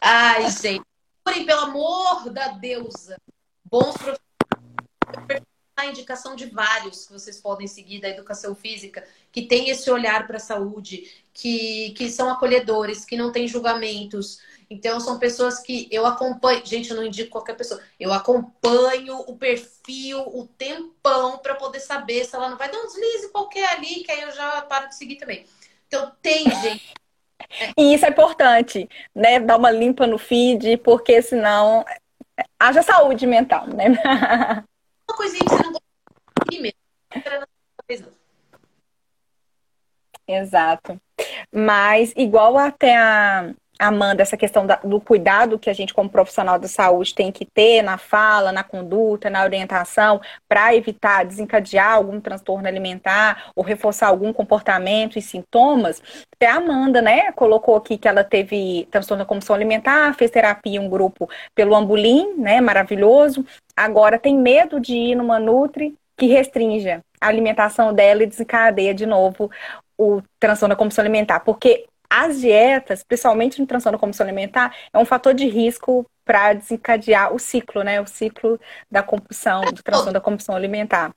Ai, gente. Procurem, pelo amor da deusa. Bons profissionais a indicação de vários que vocês podem seguir da educação física, que tem esse olhar para a saúde, que, que são acolhedores, que não tem julgamentos. Então, são pessoas que eu acompanho. Gente, eu não indico qualquer pessoa. Eu acompanho o perfil o tempão para poder saber se ela não vai dar um deslize qualquer ali, que aí eu já paro de seguir também. Então, tem gente. E isso é importante, né? Dar uma limpa no feed, porque senão haja saúde mental, né? uma coisinha que você não gosta. Exato. Mas, igual até a Amanda, essa questão da, do cuidado que a gente, como profissional da saúde, tem que ter na fala, na conduta, na orientação, para evitar desencadear algum transtorno alimentar ou reforçar algum comportamento e sintomas. Até a Amanda, né, colocou aqui que ela teve transtorno da compulsão alimentar, fez terapia em um grupo pelo Ambulim, né, maravilhoso. Agora tem medo de ir numa Nutri que restrinja a alimentação dela e desencadeia de novo o transtorno da compulsão alimentar, porque as dietas, principalmente no transtorno da compulsão alimentar, é um fator de risco para desencadear o ciclo, né? O ciclo da compulsão, do transtorno da compulsão alimentar.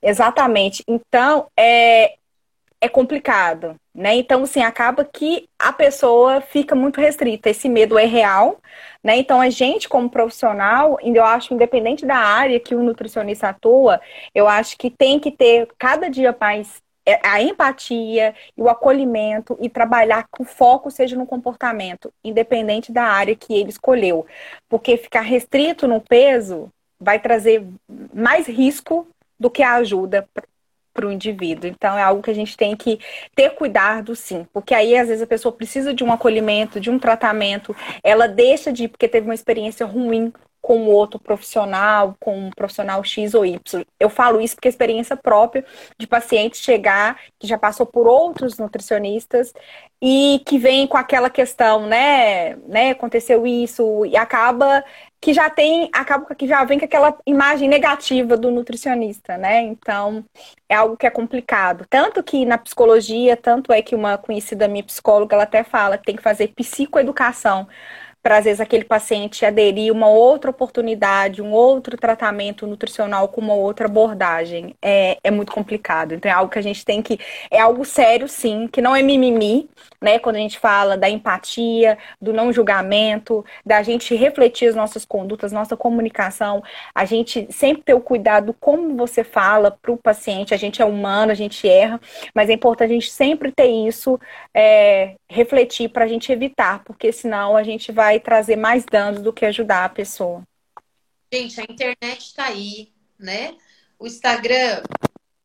Exatamente. Então, é, é complicado, né? Então, assim, acaba que a pessoa fica muito restrita. Esse medo é real, né? Então, a gente, como profissional, eu acho, independente da área que o nutricionista atua, eu acho que tem que ter cada dia mais a empatia e o acolhimento e trabalhar que o foco seja no comportamento, independente da área que ele escolheu. Porque ficar restrito no peso vai trazer mais risco do que a ajuda para o indivíduo. Então, é algo que a gente tem que ter cuidado, sim. Porque aí, às vezes, a pessoa precisa de um acolhimento, de um tratamento, ela deixa de ir porque teve uma experiência ruim com outro profissional, com um profissional X ou Y. Eu falo isso porque é experiência própria de paciente chegar, que já passou por outros nutricionistas e que vem com aquela questão, né, né, aconteceu isso e acaba que já tem, acaba que já vem com aquela imagem negativa do nutricionista, né? Então, é algo que é complicado. Tanto que na psicologia, tanto é que uma conhecida minha psicóloga, ela até fala que tem que fazer psicoeducação para às vezes aquele paciente aderir uma outra oportunidade, um outro tratamento nutricional com uma outra abordagem. É, é muito complicado. Então é algo que a gente tem que. É algo sério, sim, que não é mimimi, né? Quando a gente fala da empatia, do não julgamento, da gente refletir as nossas condutas, nossa comunicação, a gente sempre ter o cuidado como você fala para o paciente. A gente é humano, a gente erra, mas é importante a gente sempre ter isso, é, refletir para a gente evitar, porque senão a gente vai vai trazer mais danos do que ajudar a pessoa. Gente, a internet está aí, né? O Instagram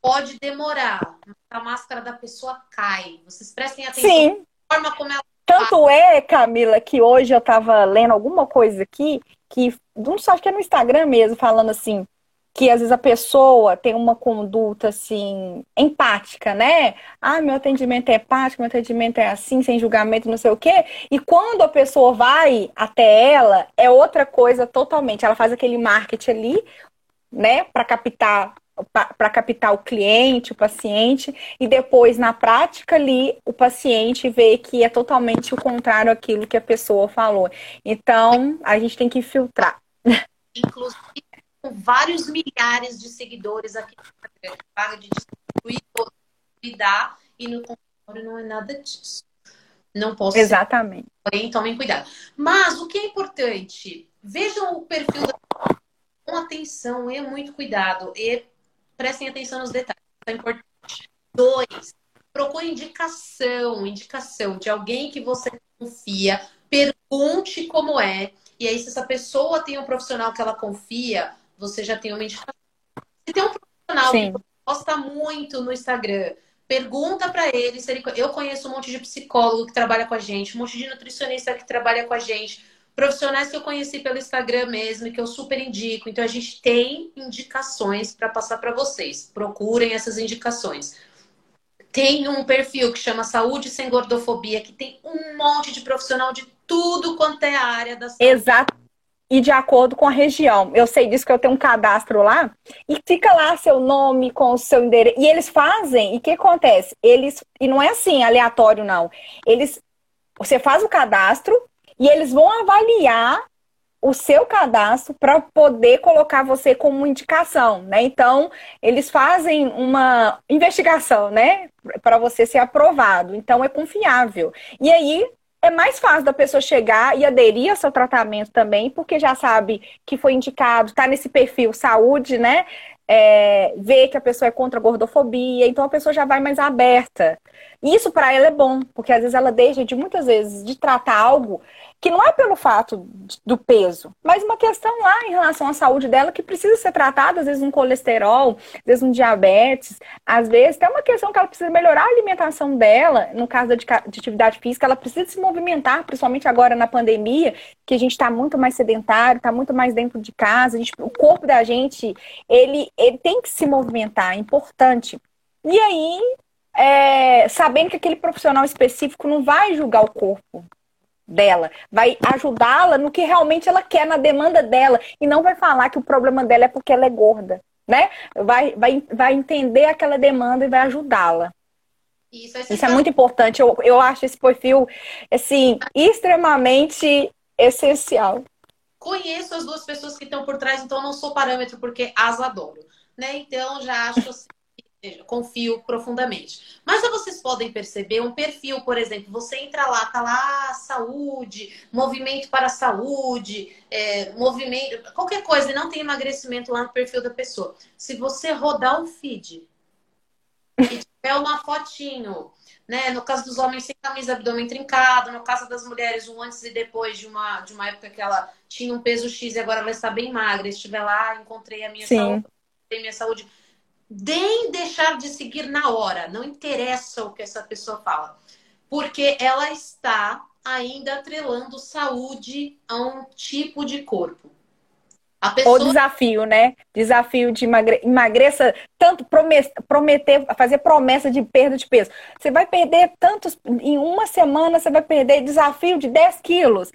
pode demorar, a máscara da pessoa cai. Vocês prestem atenção Sim. na forma como ela. Tanto é, Camila, que hoje eu estava lendo alguma coisa aqui, que não só que é no Instagram mesmo, falando assim, que às vezes a pessoa tem uma conduta assim empática, né? Ah, meu atendimento é empático, meu atendimento é assim, sem julgamento, não sei o quê. E quando a pessoa vai até ela, é outra coisa totalmente. Ela faz aquele marketing ali, né, para captar para captar o cliente, o paciente, e depois, na prática ali, o paciente vê que é totalmente o contrário aquilo que a pessoa falou. Então, a gente tem que filtrar. Inclusive, com vários milhares de seguidores aqui no Instagram. Paga de distribuir, cuidar e no consultório não é nada disso. Não posso. Exatamente. Ser, porém, tomem cuidado. Mas o que é importante? Vejam o perfil da com atenção e muito cuidado e prestem atenção nos detalhes. É importante. Dois, procure indicação, indicação de alguém que você confia. Pergunte como é. E aí, se essa pessoa tem um profissional que ela confia, você já tem uma indicação. Se tem um profissional Sim. que posta muito no Instagram, pergunta para ele ele. Eu conheço um monte de psicólogo que trabalha com a gente, um monte de nutricionista que trabalha com a gente, profissionais que eu conheci pelo Instagram mesmo e que eu super indico. Então a gente tem indicações para passar para vocês. Procurem essas indicações. Tem um perfil que chama Saúde Sem Gordofobia, que tem um monte de profissional de tudo quanto é a área da saúde. Exato e de acordo com a região. Eu sei disso que eu tenho um cadastro lá e fica lá seu nome com o seu endereço. E eles fazem, e o que acontece? Eles, e não é assim aleatório, não. Eles, você faz o cadastro e eles vão avaliar o seu cadastro para poder colocar você como indicação, né? Então, eles fazem uma investigação, né, para você ser aprovado. Então, é confiável. E aí, é mais fácil da pessoa chegar e aderir ao seu tratamento também, porque já sabe que foi indicado, está nesse perfil saúde, né? É, vê que a pessoa é contra a gordofobia, então a pessoa já vai mais aberta. Isso para ela é bom, porque às vezes ela deixa de muitas vezes de tratar algo que não é pelo fato do peso, mas uma questão lá em relação à saúde dela que precisa ser tratada, às vezes um colesterol, às vezes um diabetes, às vezes tem uma questão que ela precisa melhorar a alimentação dela, no caso da de atividade física, ela precisa se movimentar, principalmente agora na pandemia, que a gente está muito mais sedentário, está muito mais dentro de casa, gente, o corpo da gente, ele, ele tem que se movimentar, é importante. E aí, é, sabendo que aquele profissional específico não vai julgar o corpo, dela, vai ajudá-la no que realmente ela quer, na demanda dela, e não vai falar que o problema dela é porque ela é gorda, né? Vai, vai, vai entender aquela demanda e vai ajudá-la. Isso, Isso é muito importante. Eu, eu acho esse perfil, assim, extremamente essencial. Conheço as duas pessoas que estão por trás, então não sou parâmetro porque as adoro. Né? Então já acho assim, confio profundamente. Mas vocês podem perceber um perfil, por exemplo, você entra lá, tá lá saúde, movimento para a saúde, é, movimento, qualquer coisa, e não tem emagrecimento lá no perfil da pessoa. Se você rodar um feed e é uma fotinho, né? No caso dos homens, sem camisa, abdômen trincado. No caso das mulheres, um antes e depois de uma, de uma época que ela tinha um peso X e agora ela está bem magra. Estiver lá, encontrei a minha Sim. saúde, minha saúde. Nem deixar de seguir na hora. Não interessa o que essa pessoa fala. Porque ela está ainda atrelando saúde a um tipo de corpo. Pessoa... O desafio, né? Desafio de emagre... emagreça tanto, prometer, fazer promessa de perda de peso. Você vai perder tantos, em uma semana você vai perder desafio de 10 quilos.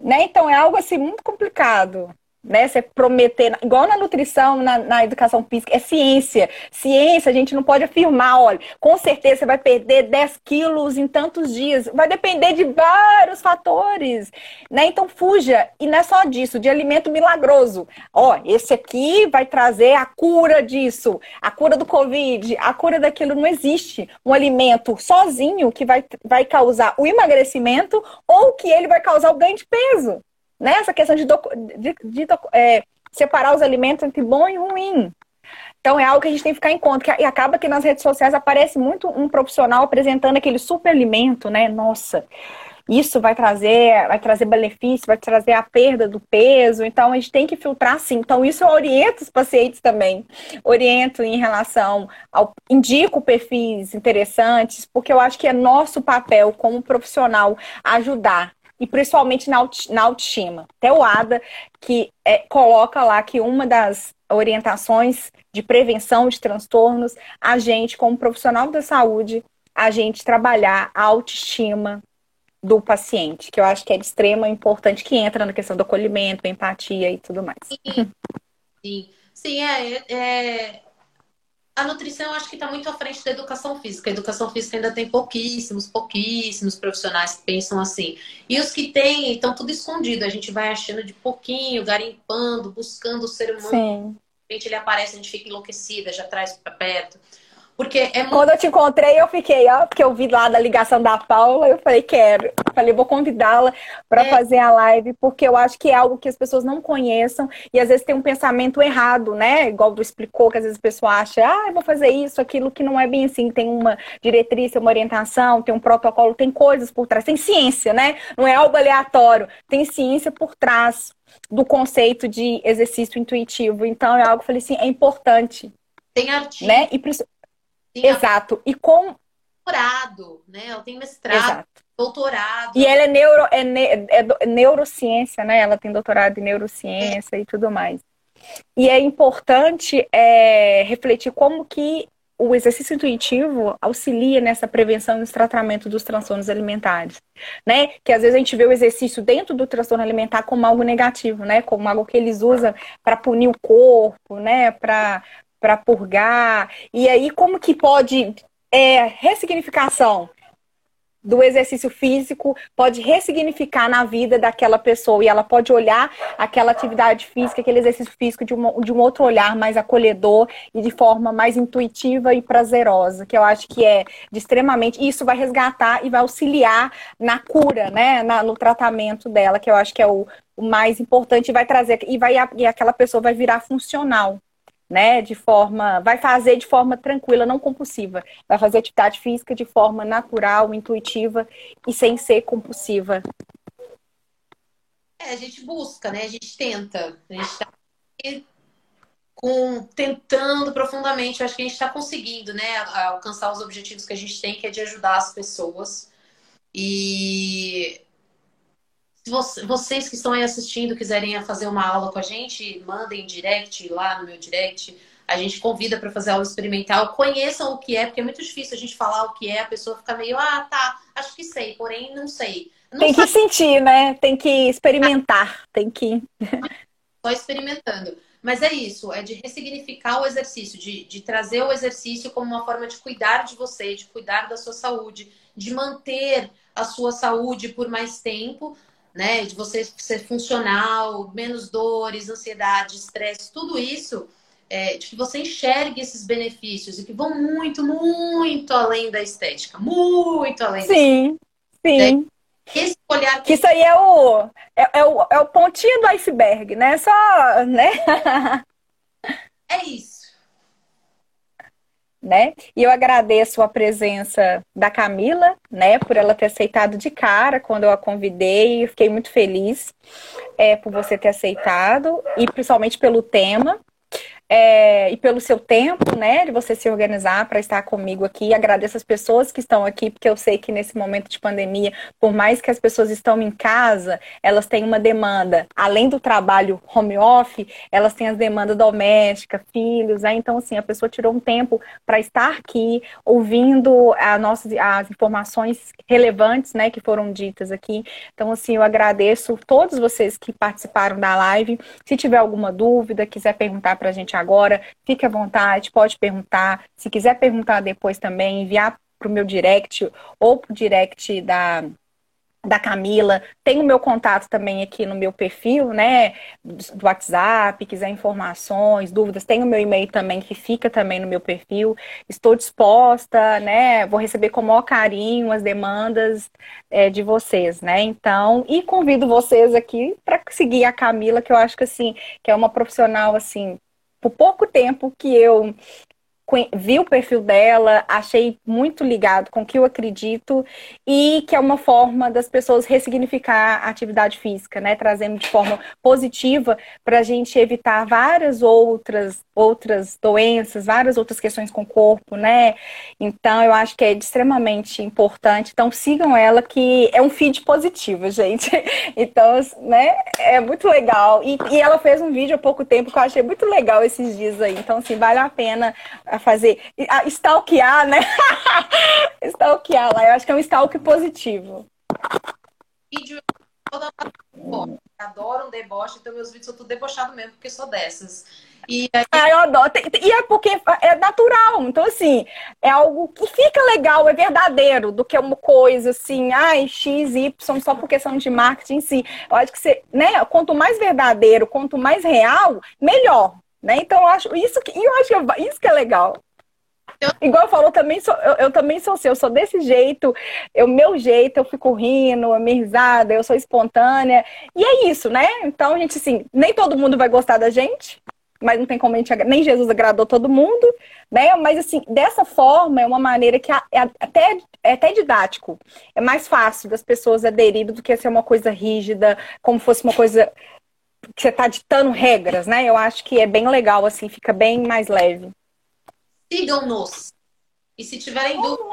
Né? Então é algo assim muito complicado né? Você prometer, igual na nutrição, na, na, educação física, é ciência. Ciência, a gente não pode afirmar, olha, com certeza você vai perder 10 quilos em tantos dias. Vai depender de vários fatores, né? Então fuja. E não é só disso, de alimento milagroso. Ó, esse aqui vai trazer a cura disso, a cura do Covid, a cura daquilo. Não existe um alimento sozinho que vai, vai causar o emagrecimento ou que ele vai causar o ganho de peso né? Essa questão de, de, de é, separar os alimentos entre bom e ruim. Então é algo que a gente tem que ficar em conta. E acaba que nas redes sociais aparece muito um profissional apresentando aquele super alimento, né? Nossa, isso vai trazer, vai trazer benefício, vai trazer a perda do peso. Então a gente tem que filtrar sim. Então isso eu oriento os pacientes também. Oriento em relação ao indico perfis interessantes, porque eu acho que é nosso papel como profissional ajudar e principalmente na, autoestima. Até o ADA, que é, coloca lá que uma das orientações de prevenção de transtornos, a gente, como profissional da saúde, a gente trabalhar a autoestima do paciente, que eu acho que é de extrema importante, que entra na questão do acolhimento, empatia e tudo mais. Sim, sim, sim é, é a nutrição eu acho que está muito à frente da educação física. A educação física ainda tem pouquíssimos, pouquíssimos profissionais que pensam assim. E os que têm estão tudo escondido. A gente vai achando de pouquinho, garimpando, buscando o ser humano. Sim. De repente ele aparece, a gente fica enlouquecida, já traz para perto. Porque é Quando eu te encontrei, eu fiquei, ó, porque eu vi lá da ligação da Paula, eu falei, quero. Eu falei, vou convidá-la para é. fazer a live, porque eu acho que é algo que as pessoas não conheçam e às vezes tem um pensamento errado, né? Igual tu explicou, que às vezes a pessoa acha, ah, eu vou fazer isso, aquilo, que não é bem assim. Tem uma diretriz, uma orientação, tem um protocolo, tem coisas por trás, tem ciência, né? Não é algo aleatório, tem ciência por trás do conceito de exercício intuitivo. Então é algo que eu falei assim, é importante. Tem artigo. Né? E, Exato. E com. Doutorado, né? Ela tem mestrado, Exato. doutorado. E ela é, neuro, é, ne, é neurociência, né? Ela tem doutorado em neurociência é. e tudo mais. E é importante é, refletir como que o exercício intuitivo auxilia nessa prevenção e nesse tratamento dos transtornos alimentares, né? Que às vezes a gente vê o exercício dentro do transtorno alimentar como algo negativo, né? Como algo que eles usam para punir o corpo, né? Para para purgar. E aí, como que pode é, ressignificação do exercício físico pode ressignificar na vida daquela pessoa e ela pode olhar aquela atividade física, aquele exercício físico de, de um outro olhar mais acolhedor e de forma mais intuitiva e prazerosa, que eu acho que é de extremamente. Isso vai resgatar e vai auxiliar na cura, né? Na, no tratamento dela, que eu acho que é o, o mais importante, vai trazer, e, vai, e aquela pessoa vai virar funcional né, de forma, vai fazer de forma tranquila, não compulsiva, vai fazer atividade física de forma natural, intuitiva e sem ser compulsiva. É, a gente busca, né? A gente tenta, a gente está com tentando profundamente, acho que a gente está conseguindo, né, alcançar os objetivos que a gente tem, que é de ajudar as pessoas. E se vocês que estão aí assistindo quiserem fazer uma aula com a gente, mandem direct lá no meu direct. A gente convida para fazer aula experimental. Conheçam o que é, porque é muito difícil a gente falar o que é, a pessoa fica meio, ah, tá, acho que sei, porém não sei. Não tem que sentir, né? Tem que experimentar, tem que. Só experimentando. Mas é isso, é de ressignificar o exercício, de, de trazer o exercício como uma forma de cuidar de você, de cuidar da sua saúde, de manter a sua saúde por mais tempo, né? De você ser funcional, menos dores, ansiedade, estresse, tudo isso, é, de que você enxergue esses benefícios e que vão muito, muito além da estética. Muito além Sim, sim. Né? Esse olhar que isso aí é o, é, é, o, é o pontinho do iceberg, né? Só, né? é isso. Né? E eu agradeço a presença da Camila, né, por ela ter aceitado de cara quando eu a convidei. fiquei muito feliz é, por você ter aceitado e principalmente pelo tema é, e pelo seu tempo, né, de você se organizar para estar comigo aqui. Agradeço as pessoas que estão aqui, porque eu sei que nesse momento de pandemia, por mais que as pessoas estão em casa, elas têm uma demanda, além do trabalho home office, elas têm as demandas domésticas, filhos, né? Então, assim, a pessoa tirou um tempo para estar aqui, ouvindo a nossas, as informações relevantes, né, que foram ditas aqui. Então, assim, eu agradeço todos vocês que participaram da live. Se tiver alguma dúvida, quiser perguntar para a gente agora, fique à vontade, pode perguntar. Se quiser perguntar depois também, enviar para o meu direct ou para o direct da, da Camila. Tem o meu contato também aqui no meu perfil, né? Do WhatsApp, quiser informações, dúvidas. Tem o meu e-mail também, que fica também no meu perfil. Estou disposta, né? Vou receber com o maior carinho as demandas é, de vocês, né? Então, e convido vocês aqui para seguir a Camila, que eu acho que assim, que é uma profissional assim por pouco tempo que eu vi o perfil dela, achei muito ligado com o que eu acredito e que é uma forma das pessoas ressignificar a atividade física, né? Trazendo de forma positiva para a gente evitar várias outras outras doenças, várias outras questões com o corpo, né? Então eu acho que é extremamente importante. Então sigam ela que é um feed positivo, gente. Então, né? É muito legal. E, e ela fez um vídeo há pouco tempo que eu achei muito legal esses dias aí. Então, assim, vale a pena fazer, a stalkear, né? stalkear lá, eu acho que é um stalk positivo. Vídeo adoro um deboche, então meus vídeos são tudo debochado mesmo, porque sou dessas. E aí... ah, eu adoro. E é porque é natural. Então, assim, é algo que fica legal, é verdadeiro, do que uma coisa assim, ai, X, Y, só por questão de marketing em si. Eu acho que você, né, quanto mais verdadeiro, quanto mais real, melhor. Né? Então, eu acho isso que, eu acho que isso que é legal. Eu... Igual eu falo, também sou, eu, eu, também sou assim, eu sou desse jeito, eu meu jeito, eu fico rindo, a minha risada, eu sou espontânea. E é isso, né? Então, a gente, assim, nem todo mundo vai gostar da gente, mas não tem como a gente nem Jesus agradou todo mundo, né? Mas assim, dessa forma é uma maneira que é até, é até didático. É mais fácil das pessoas aderirem do que ser uma coisa rígida, como fosse uma coisa que você está ditando regras, né? Eu acho que é bem legal, assim, fica bem mais leve. Sigam-nos. E se tiverem dúvidas,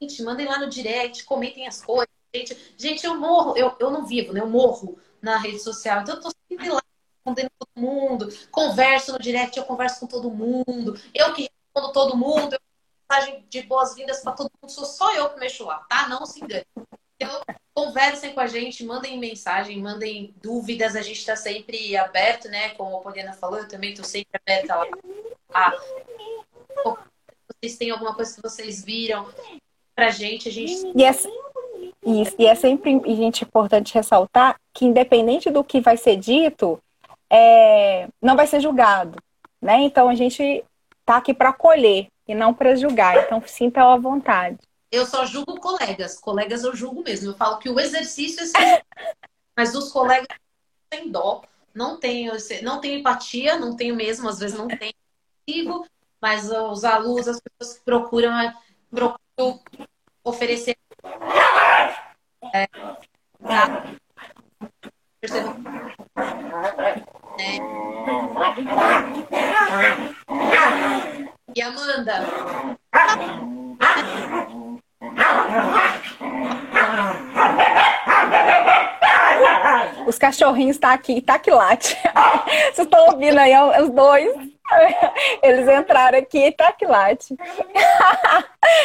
gente, mandem lá no direct, comentem as coisas. Gente, gente eu morro, eu, eu não vivo, né? Eu morro na rede social. Então eu tô sempre lá respondendo todo mundo. Converso no direct, eu converso com todo mundo. Eu que respondo todo mundo. Eu mensagem de boas-vindas para todo mundo. Sou só eu que mexo lá, tá? Não se engane. Então, conversem com a gente, mandem mensagem, mandem dúvidas. A gente está sempre aberto, né? Como a Poliana falou, eu também estou sempre aberta lá. Ah, vocês têm alguma coisa que vocês viram pra gente, a gente. E é, isso, e é sempre gente, importante ressaltar que, independente do que vai ser dito, é, não vai ser julgado. Né? Então a gente tá aqui para acolher e não para julgar. Então sinta à vontade eu só julgo colegas. Colegas eu julgo mesmo. Eu falo que o exercício é mas os colegas têm dó, não tenho, não tenho empatia, não tenho mesmo, às vezes não tenho, mas os alunos, as pessoas procuram, procuram oferecer cachorrinhos tá aqui, tá que late. Vocês estão ouvindo aí os dois? Eles entraram aqui e tá.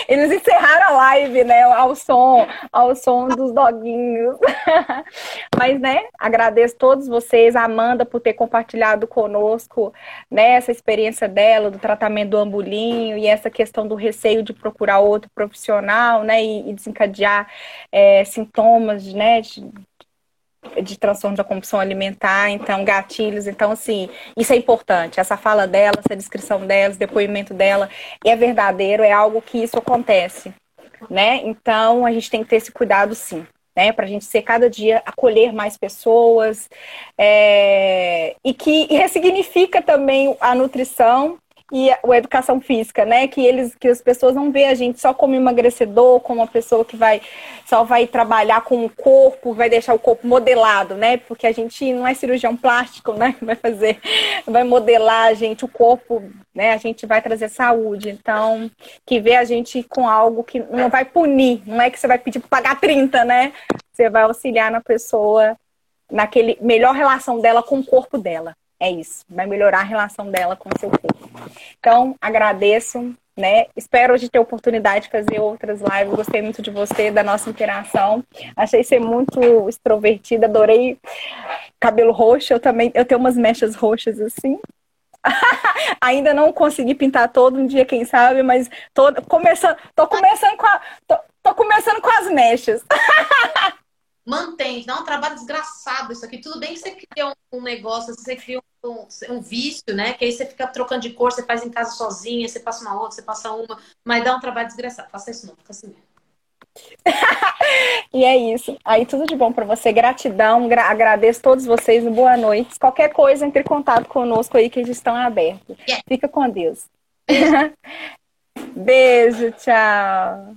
Eles encerraram a live, né? Ao som, ao som dos doguinhos. Mas, né, agradeço todos vocês, a Amanda, por ter compartilhado conosco né, essa experiência dela, do tratamento do ambulinho e essa questão do receio de procurar outro profissional, né? E, e desencadear é, sintomas, né? De, de transtorno da compulsão alimentar, então gatilhos, então assim, isso é importante. Essa fala dela, essa descrição dela, esse depoimento dela é verdadeiro, é algo que isso acontece, né? Então a gente tem que ter esse cuidado sim. Né, para a gente ser cada dia acolher mais pessoas é, e que ressignifica também a nutrição e a educação física, né? Que eles, que as pessoas não veem a gente só como emagrecedor, como uma pessoa que vai só vai trabalhar com o corpo, vai deixar o corpo modelado, né? Porque a gente não é cirurgião plástico, né? Vai fazer, vai modelar a gente o corpo, né? A gente vai trazer saúde. Então, que vê a gente com algo que não vai punir, não é que você vai pedir para pagar 30, né? Você vai auxiliar na pessoa naquele melhor relação dela com o corpo dela. É isso, vai melhorar a relação dela com o seu corpo. Então, agradeço, né? Espero hoje ter oportunidade de fazer outras lives. Gostei muito de você, da nossa interação. Achei ser muito extrovertida, adorei cabelo roxo. Eu também, eu tenho umas mechas roxas assim. Ainda não consegui pintar todo um dia, quem sabe, mas tô começando, tô começando com a, tô, tô começando com as mechas. mantém, dá um trabalho desgraçado isso aqui. Tudo bem que você cria um, um negócio, você cria um, um, vício, né? Que aí você fica trocando de cor, você faz em casa sozinha, você passa uma outra, você passa uma, mas dá um trabalho desgraçado. Faça isso não, fica assim mesmo. e é isso. Aí tudo de bom para você. Gratidão. Gra agradeço a todos vocês. Boa noite. Qualquer coisa, entre em contato conosco aí que eles estão abertos. Yeah. Fica com Deus. Beijo, Beijo tchau.